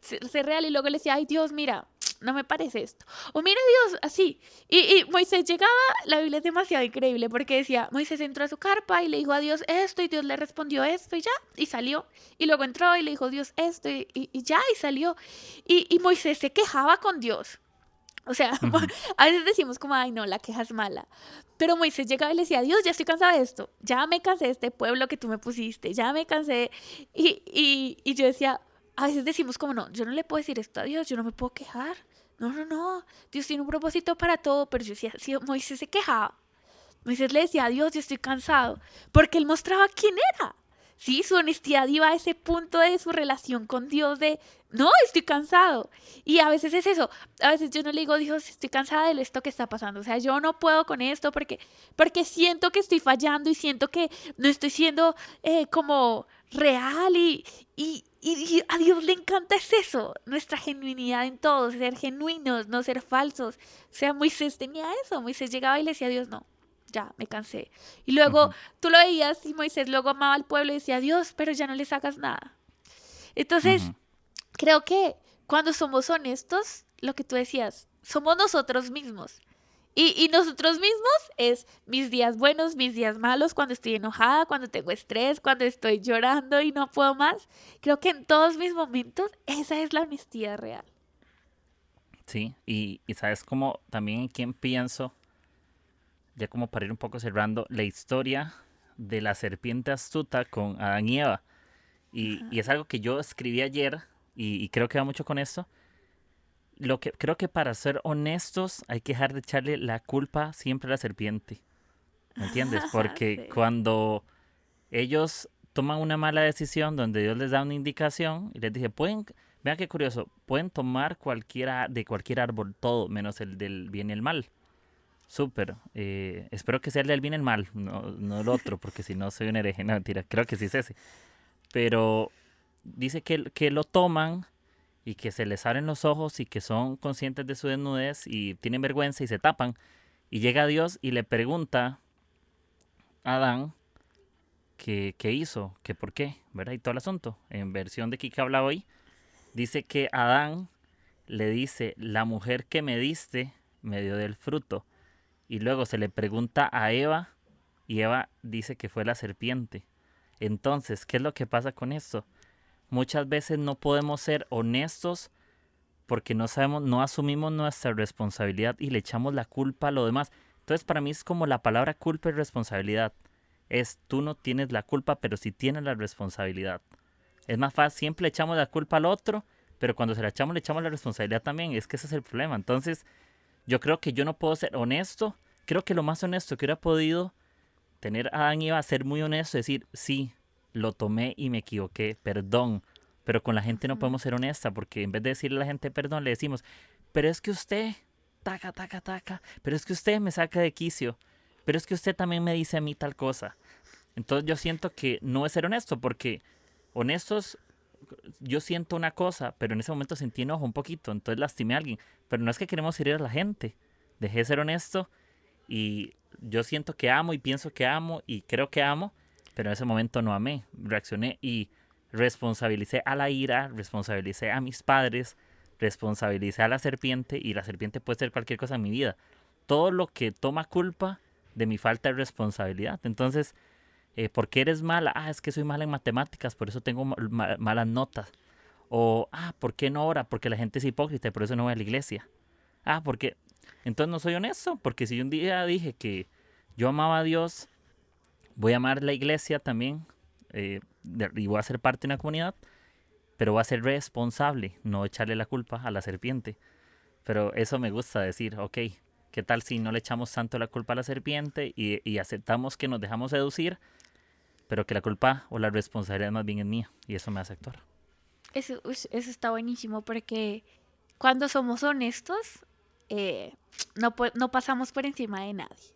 ser real y luego le decía, ay Dios, mira, no me parece esto. O mira Dios, así. Y, y, Moisés llegaba, la Biblia es demasiado increíble porque decía, Moisés entró a su carpa y le dijo a Dios esto y Dios le respondió esto y ya, y salió. Y luego entró y le dijo Dios esto y, y ya, y salió. Y, Moisés se quejaba con Dios. O sea, a veces decimos como, ay no, la queja es mala. Pero Moisés llegaba y le decía, Dios, ya estoy cansada de esto. Ya me cansé de este pueblo que tú me pusiste. Ya me cansé. Y, y, y yo decía, a veces decimos como, no, yo no le puedo decir esto a Dios, yo no me puedo quejar. No, no, no. Dios tiene un propósito para todo. Pero yo decía, si Moisés se quejaba. Moisés le decía Dios, yo estoy cansado. Porque él mostraba quién era. Sí, su honestidad iba a ese punto de su relación con Dios de, no, estoy cansado. Y a veces es eso. A veces yo no le digo, Dios, estoy cansada de esto que está pasando. O sea, yo no puedo con esto porque, porque siento que estoy fallando y siento que no estoy siendo eh, como real y, y, y, a Dios le encanta es eso, nuestra genuinidad en todo, ser genuinos, no ser falsos. O sea, Moisés tenía eso, Moisés llegaba y le decía a Dios, no, ya, me cansé. Y luego tú lo veías y Moisés luego amaba al pueblo y decía, Dios, pero ya no les hagas nada. Entonces, creo que cuando somos honestos, lo que tú decías, somos nosotros mismos. Y, nosotros mismos es mis días buenos, mis días malos, cuando estoy enojada, cuando tengo estrés, cuando estoy llorando y no puedo más. Creo que en todos mis momentos esa es la honestidad real. Sí, y, sabes como también en quién pienso, ya como para ir un poco cerrando, la historia de la serpiente astuta con Adán y Eva. Y, es algo que yo escribí ayer y, y creo que va mucho con esto lo que creo que para ser honestos hay que dejar de echarle la culpa siempre a la serpiente. ¿Me entiendes? Porque cuando ellos toman una mala decisión donde Dios les da una indicación y les dije, pueden, vean qué curioso, pueden tomar cualquiera de cualquier árbol, todo menos el del bien y el mal. Súper. Eh, espero que sea el del bien y el mal, no, no el otro, porque si no soy un hereje. No, mentira, creo que sí es ese. Pero dice que, que lo toman y que se les abren los ojos y que son conscientes de su desnudez y tienen vergüenza y se tapan. Y llega Dios y le pregunta a Adán qué, qué hizo, que por qué, ¿verdad? Y todo el asunto. En versión de Kika habla hoy, dice que Adán le dice, la mujer que me diste me dio del fruto. Y luego se le pregunta a Eva y Eva dice que fue la serpiente. Entonces, ¿qué es lo que pasa con esto? Muchas veces no podemos ser honestos porque no sabemos, no asumimos nuestra responsabilidad y le echamos la culpa a lo demás. Entonces para mí es como la palabra culpa y responsabilidad. Es tú no tienes la culpa, pero sí tienes la responsabilidad. Es más fácil, siempre le echamos la culpa al otro, pero cuando se la echamos le echamos la responsabilidad también. Es que ese es el problema. Entonces yo creo que yo no puedo ser honesto. Creo que lo más honesto que hubiera podido tener a Adán iba a ser muy honesto, decir, sí, lo tomé y me equivoqué, perdón. Pero con la gente no podemos ser honesta porque en vez de decirle a la gente perdón, le decimos, pero es que usted, taca, taca, taca, pero es que usted me saca de quicio, pero es que usted también me dice a mí tal cosa. Entonces yo siento que no es ser honesto porque honestos, yo siento una cosa, pero en ese momento sentí enojo un poquito, entonces lastimé a alguien. Pero no es que queremos herir a la gente. Dejé de ser honesto y yo siento que amo y pienso que amo y creo que amo, pero en ese momento no amé, reaccioné y responsabilicé a la ira, responsabilicé a mis padres, responsabilicé a la serpiente y la serpiente puede ser cualquier cosa en mi vida. Todo lo que toma culpa de mi falta de responsabilidad. Entonces, eh, ¿por qué eres mala? Ah, es que soy mala en matemáticas, por eso tengo malas notas. O, ah, ¿por qué no ora? Porque la gente es hipócrita y por eso no voy a la iglesia. Ah, porque... Entonces no soy honesto, porque si un día dije que yo amaba a Dios voy a amar la iglesia también eh, y voy a ser parte de una comunidad, pero voy a ser responsable, no echarle la culpa a la serpiente. Pero eso me gusta decir, ok, ¿qué tal si no le echamos tanto la culpa a la serpiente y, aceptamos que nos dejamos seducir, pero que la culpa o la responsabilidad más bien es mía y eso me hace actuar? Eso, eso está buenísimo porque cuando somos honestos, eh, no, no pasamos por encima de nadie.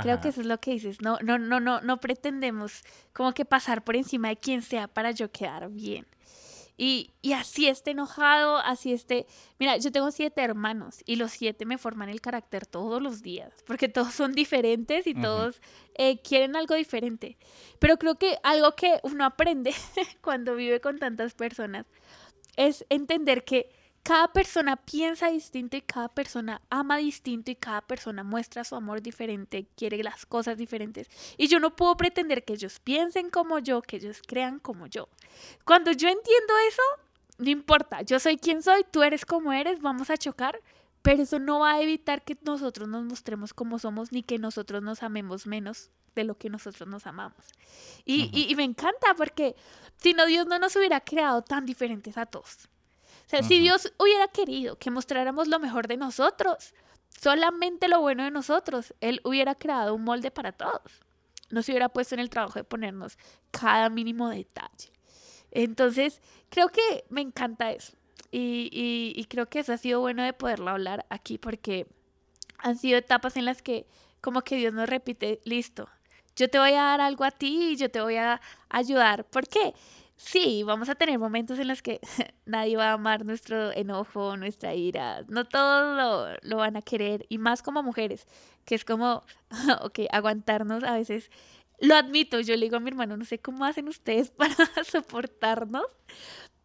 Creo que eso es lo que dices. No, no, no, no, no pretendemos como que pasar por encima de quien sea para yo quedar bien. Y, y, así esté enojado, así esté... Mira, yo tengo siete hermanos y los siete me forman el carácter todos los días, porque todos son diferentes y todos eh, quieren algo diferente. Pero creo que algo que uno aprende cuando vive con tantas personas es entender que cada persona piensa distinto y cada persona ama distinto y cada persona muestra su amor diferente, quiere las cosas diferentes. Y yo no puedo pretender que ellos piensen como yo, que ellos crean como yo. Cuando yo entiendo eso, no importa, yo soy quien soy, tú eres como eres, vamos a chocar, pero eso no va a evitar que nosotros nos mostremos como somos ni que nosotros nos amemos menos de lo que nosotros nos amamos. Y, y me encanta porque si no, Dios no nos hubiera creado tan diferentes a todos sea, si Dios hubiera querido que mostráramos lo mejor de nosotros, solamente lo bueno de nosotros, Él hubiera creado un molde para todos. No se hubiera puesto en el trabajo de ponernos cada mínimo detalle. Entonces, creo que me encanta eso. Y, y, creo que eso ha sido bueno de poderlo hablar aquí porque han sido etapas en las que como que Dios nos repite, listo, yo te voy a dar algo a ti y yo te voy a ayudar. ¿Por qué? Sí, vamos a tener momentos en los que nadie va a amar nuestro enojo, nuestra ira. No todos lo, van a querer. Y más como mujeres, que es como, ok, aguantarnos a veces. Lo admito, yo le digo a mi hermano, no sé cómo hacen ustedes para soportarnos.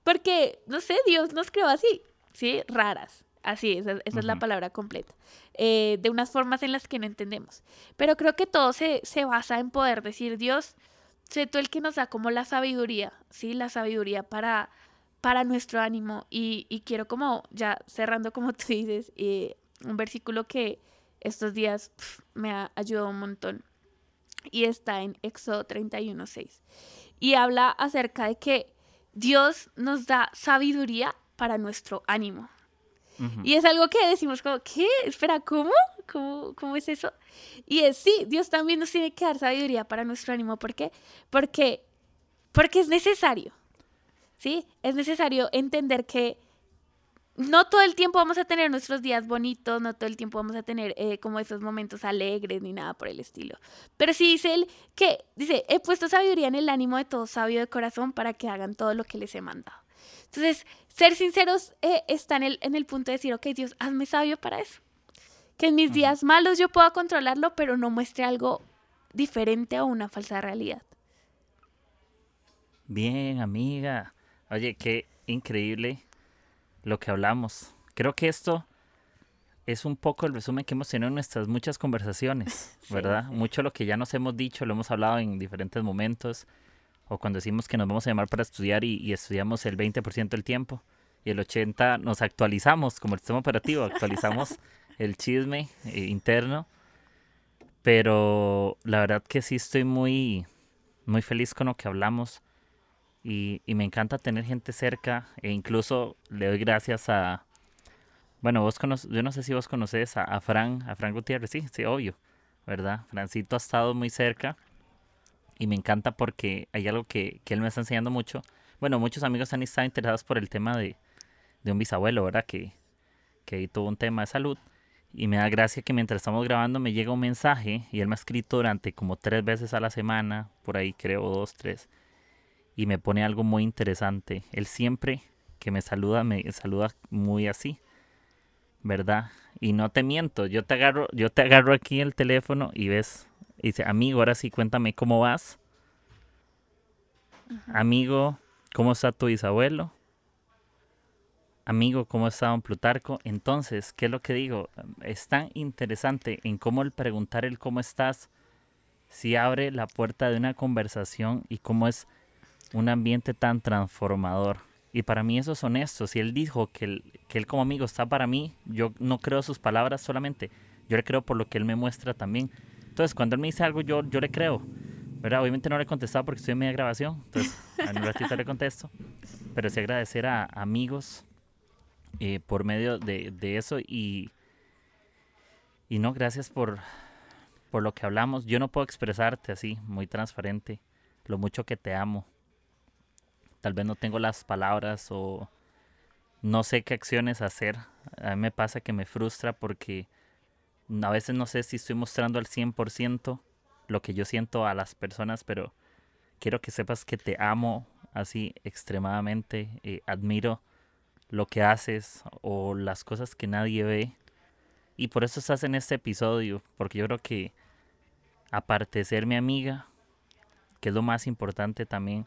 Porque, no sé, Dios nos creó así, ¿sí? Raras. Así, esa, esa es la palabra completa. Eh, de unas formas en las que no entendemos. Pero creo que todo se, se basa en poder decir, Dios, sé tú el que nos da como la sabiduría, ¿sí? La sabiduría para, para nuestro ánimo. Y, quiero como, ya cerrando como tú dices, eh, un versículo que estos días me ha ayudado un montón. Y está en Éxodo 31.6. Y habla acerca de que Dios nos da sabiduría para nuestro ánimo. Y es algo que decimos como, ¿qué? Espera, ¿cómo? ¿Cómo, ¿Cómo es eso? Y es sí, Dios también nos tiene que dar sabiduría para nuestro ánimo. ¿Por qué? Porque, porque es necesario. ¿Sí? Es necesario entender que no todo el tiempo vamos a tener nuestros días bonitos, no todo el tiempo vamos a tener eh, como esos momentos alegres ni nada por el estilo. Pero sí dice él que, dice, he puesto sabiduría en el ánimo de todo sabio de corazón para que hagan todo lo que les he mandado. Entonces, ser sinceros eh, está en el, en el punto de decir, ok, Dios, hazme sabio para eso. Que en mis días malos yo pueda controlarlo, pero no muestre algo diferente o una falsa realidad. Bien, amiga. Oye, qué increíble lo que hablamos. Creo que esto es un poco el resumen que hemos tenido en nuestras muchas conversaciones, ¿verdad? Mucho lo que ya nos hemos dicho, lo hemos hablado en diferentes momentos o cuando decimos que nos vamos a llamar para estudiar y, estudiamos el 20% del tiempo y el 80% nos actualizamos como el sistema operativo, actualizamos el chisme eh, interno. Pero la verdad que sí estoy muy, muy feliz con lo que hablamos y, me encanta tener gente cerca e incluso le doy gracias a, bueno, vos yo no sé si vos conoces a, a Fran, a Fran Gutiérrez, sí, sí, obvio, ¿verdad? Francito ha estado muy cerca y me encanta porque hay algo que, él me está enseñando mucho. Bueno, muchos amigos han estado interesados por el tema de, un bisabuelo, ¿verdad? Que, que tuvo un tema de salud. Y me da gracia que mientras estamos grabando me llega un mensaje y él me ha escrito durante como tres veces a la semana, por ahí creo dos, tres, y me pone algo muy interesante. Él siempre que me saluda, me saluda muy así, ¿verdad? Y no te miento, yo te agarro, yo te agarro aquí el teléfono y ves dice, amigo, ahora sí cuéntame cómo vas. Amigo, ¿cómo está tu bisabuelo? Amigo, ¿cómo está don Plutarco? Entonces, ¿qué es lo que digo? Es tan interesante en cómo el preguntar el cómo estás, si abre la puerta de una conversación y cómo es un ambiente tan transformador. Y para mí eso es honesto. Si él dijo que él, que él como amigo está para mí, yo no creo sus palabras solamente, yo le creo por lo que él me muestra también. Entonces, cuando él me dice algo, yo, yo le creo. ¿verdad? Obviamente no le he contestado porque estoy en media grabación. Entonces, a un ratito le contesto. Pero sí agradecer a amigos eh, por medio de, eso. Y, y no, gracias por, por lo que hablamos. Yo no puedo expresarte así, muy transparente, lo mucho que te amo. Tal vez no tengo las palabras o no sé qué acciones hacer. A mí me pasa que me frustra porque a veces no sé si estoy mostrando al 100% lo que yo siento a las personas, pero quiero que sepas que te amo así extremadamente, eh, admiro lo que haces o las cosas que nadie ve. Y por eso estás en este episodio, porque yo creo que aparte de ser mi amiga, que es lo más importante también,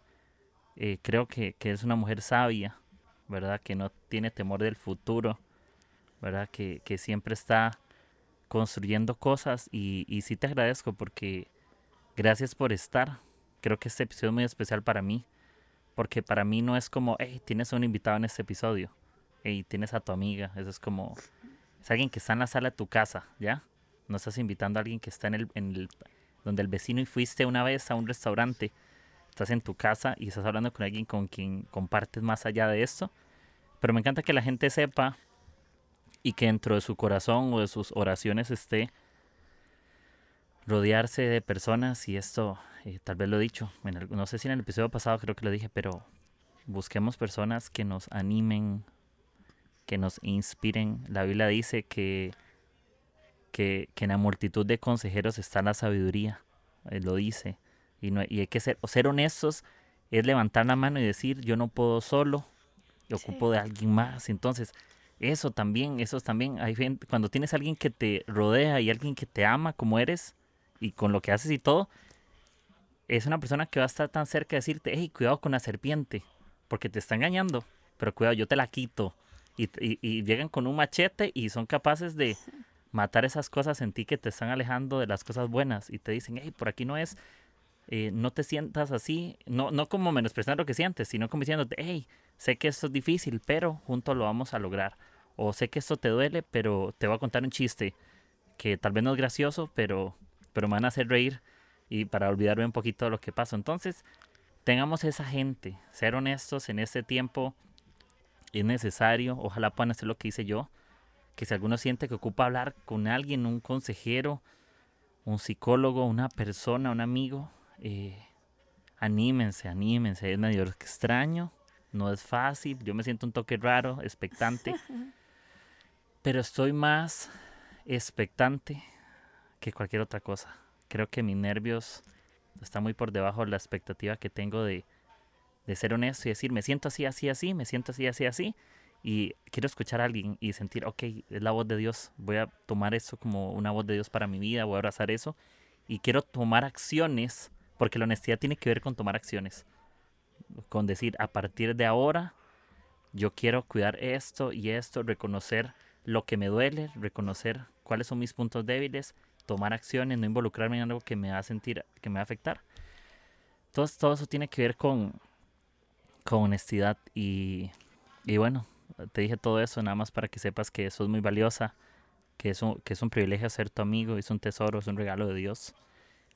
eh, creo que, que, es una mujer sabia, ¿verdad? Que no tiene temor del futuro, ¿verdad? Que, que siempre está construyendo cosas y, y sí te agradezco porque gracias por estar. Creo que este episodio es muy especial para mí, porque para mí no es como, hey, tienes un invitado en este episodio, hey, tienes a tu amiga, eso es como, es alguien que está en la sala de tu casa, ¿ya? No estás invitando a alguien que está en el, en el donde el vecino y fuiste una vez a un restaurante, estás en tu casa y estás hablando con alguien con quien compartes más allá de esto. Pero me encanta que la gente sepa y que dentro de su corazón o de sus oraciones esté rodearse de personas y esto eh, tal vez lo he dicho, no sé si en el episodio pasado creo que lo dije, pero busquemos personas que nos animen, que nos inspiren. La Biblia dice que que, en la multitud de consejeros está la sabiduría, él lo dice. Y, no, y hay que ser, ser honestos, es levantar la mano y decir, yo no puedo solo, yo ocupo de alguien más. Entonces, eso también, eso también, hay gente, cuando tienes a alguien que te rodea y alguien que te ama como eres y con lo que haces y todo, es una persona que va a estar tan cerca de decirte, hey, cuidado con la serpiente, porque te está engañando, pero cuidado, yo te la quito. Y, y llegan con un machete y son capaces de, matar esas cosas en ti que te están alejando de las cosas buenas y te dicen, hey, por aquí no es, eh, no te sientas así, no, no como menospreciando lo que sientes, sino como diciéndote, hey, sé que esto es difícil, pero juntos lo vamos a lograr. O sé que esto te duele, pero te voy a contar un chiste que tal vez no es gracioso, pero, pero me van a hacer reír y para olvidarme un poquito de lo que pasó. Entonces, tengamos esa gente, ser honestos en este tiempo es necesario, ojalá puedan hacer lo que hice yo, que si alguno siente que ocupa hablar con alguien, un consejero, un psicólogo, una persona, un amigo, eh, anímense, anímense. Es medio extraño, no es fácil. Yo me siento un toque raro, expectante. pero estoy más expectante que cualquier otra cosa. Creo que mis nervios están muy por debajo de la expectativa que tengo de, de ser honesto y decir, me siento así, así, así, me siento así, así, así y quiero escuchar a alguien y sentir, ok, es la voz de Dios, voy a tomar eso como una voz de Dios para mi vida, voy a abrazar eso. Y quiero tomar acciones, porque la honestidad tiene que ver con tomar acciones, con decir, a partir de ahora, yo quiero cuidar esto y esto, reconocer lo que me duele, reconocer cuáles son mis puntos débiles, tomar acciones, no involucrarme en algo que me va a sentir, que me va a afectar. Todo, todo eso tiene que ver con, con honestidad y, y bueno, te dije todo eso nada más para que sepas que eso es muy valiosa, que es un, que es un privilegio ser tu amigo, es un tesoro, es un regalo de Dios.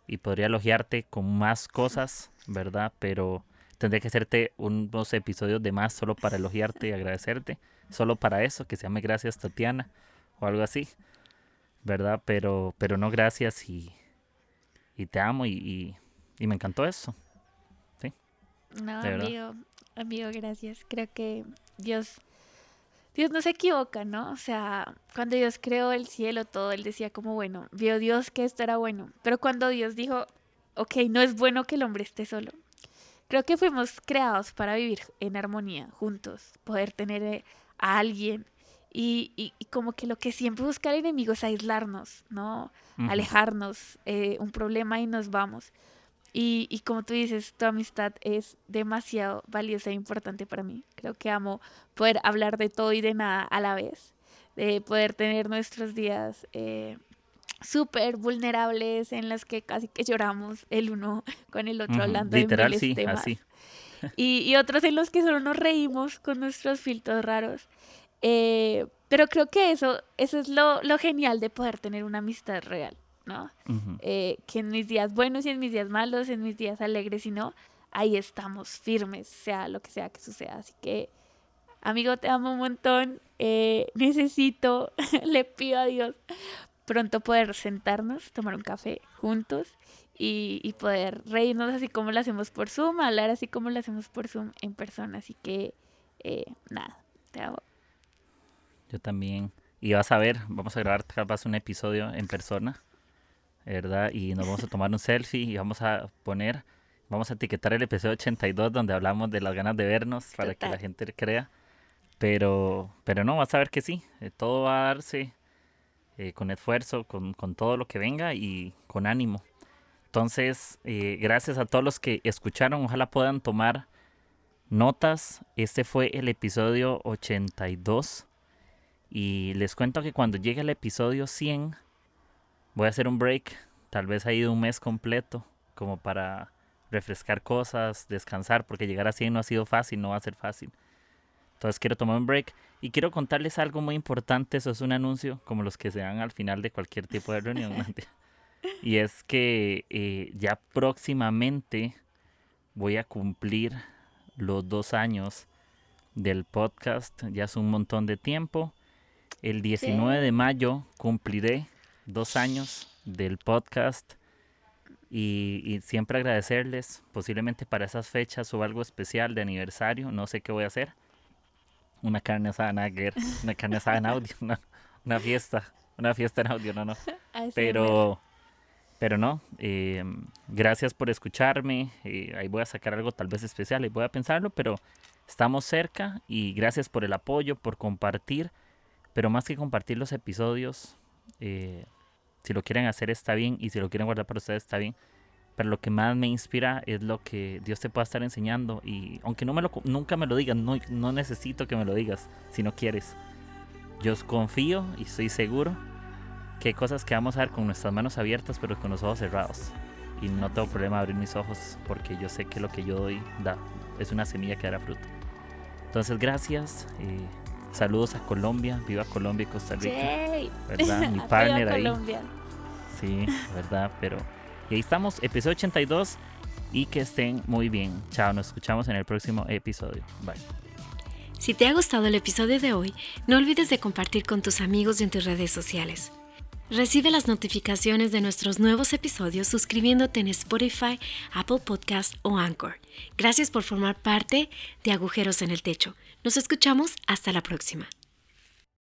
Y podría elogiarte con más cosas, ¿verdad? Pero tendría que hacerte unos episodios de más solo para elogiarte y agradecerte. Solo para eso, que se llame gracias Tatiana o algo así, ¿verdad? Pero, pero no gracias y, y te amo y, y, me encantó eso. ¿Sí? No, amigo, amigo, gracias. Creo que Dios Dios no se equivoca, ¿no? O sea, cuando Dios creó el cielo, todo, Él decía como, bueno, vio Dios que esto era bueno. Pero cuando Dios dijo, ok, no es bueno que el hombre esté solo. Creo que fuimos creados para vivir en armonía, juntos, poder tener eh, a alguien. Y, y, como que lo que siempre busca el enemigo es aislarnos, ¿no? Alejarnos, eh, un problema y nos vamos. Y, y, como tú dices, tu amistad es demasiado valiosa e importante para mí. Creo que amo poder hablar de todo y de nada a la vez, de poder tener nuestros días eh, súper vulnerables en los que casi que lloramos el uno con el otro hablando Literal, de sí, temas. Así. Y, y, otros en los que solo nos reímos con nuestros filtros raros. Eh, pero creo que eso, eso es lo, lo genial de poder tener una amistad real. ¿no? Eh, que en mis días buenos y en mis días malos, en mis días alegres y no, ahí estamos firmes, sea lo que sea que suceda. Así que, amigo, te amo un montón. Eh, necesito, le pido a Dios pronto poder sentarnos, tomar un café juntos y, poder reírnos así como lo hacemos por Zoom, hablar así como lo hacemos por Zoom en persona. Así que, eh, nada, te amo Yo también. Y vas a ver, vamos a grabar capaz un episodio en persona, ¿verdad? Y nos vamos a tomar un selfie y vamos a poner, vamos a etiquetar el episodio 82 donde hablamos de las ganas de vernos para que la gente crea. Pero, pero no, vas a ver que sí, eh, todo va a darse eh, con esfuerzo, con, con, todo lo que venga y con ánimo. Entonces, eh, gracias a todos los que escucharon, ojalá puedan tomar notas. Este fue el episodio 82. Y les cuento que cuando llegue el episodio 100, voy a hacer un break, tal vez ahí de un mes completo, como para refrescar cosas, descansar, porque llegar a 100 no ha sido fácil, no va a ser fácil. Entonces quiero tomar un break y quiero contarles algo muy importante, eso es un anuncio, como los que se dan al final de cualquier tipo de reunión. y es que eh, ya próximamente voy a cumplir los dos años del podcast, ya es un montón de tiempo. El 19 de mayo cumpliré dos años del podcast y, siempre agradecerles, posiblemente para esas fechas o algo especial de aniversario, no sé qué voy a hacer. Una carne asada, una carne asada en audio, una, fiesta, una fiesta en audio, no, no. Pero, pero no, em, gracias por escucharme, eh, ahí voy a sacar algo tal vez especial y voy a pensarlo, pero estamos cerca y gracias por el apoyo, por compartir pero más que compartir los episodios, eh, si lo quieren hacer está bien y si lo quieren guardar para ustedes está bien. Pero lo que más me inspira es lo que Dios te pueda estar enseñando. Y aunque no me lo, nunca me lo digas, no, no necesito que me lo digas si no quieres. Yo confío y estoy seguro que hay cosas que vamos a ver con nuestras manos abiertas, pero con los ojos cerrados. Y no tengo problema abrir mis ojos porque yo sé que lo que yo doy da, es una semilla que dará fruto. Entonces, gracias. Eh, Saludos a Colombia, viva Colombia y Costa Rica. ¿Verdad? Mi partner ahí. Sí, verdad, pero. Y ahí estamos, episodio 82. Y que estén muy bien. Chao, nos escuchamos en el próximo episodio. Bye. Si te ha gustado el episodio de hoy, no olvides de compartir con tus amigos y en tus redes sociales. Recibe las notificaciones de nuestros nuevos episodios suscribiéndote en Spotify, Apple Podcast o Anchor. Gracias por formar parte de Agujeros en el Techo. Nos escuchamos hasta la próxima.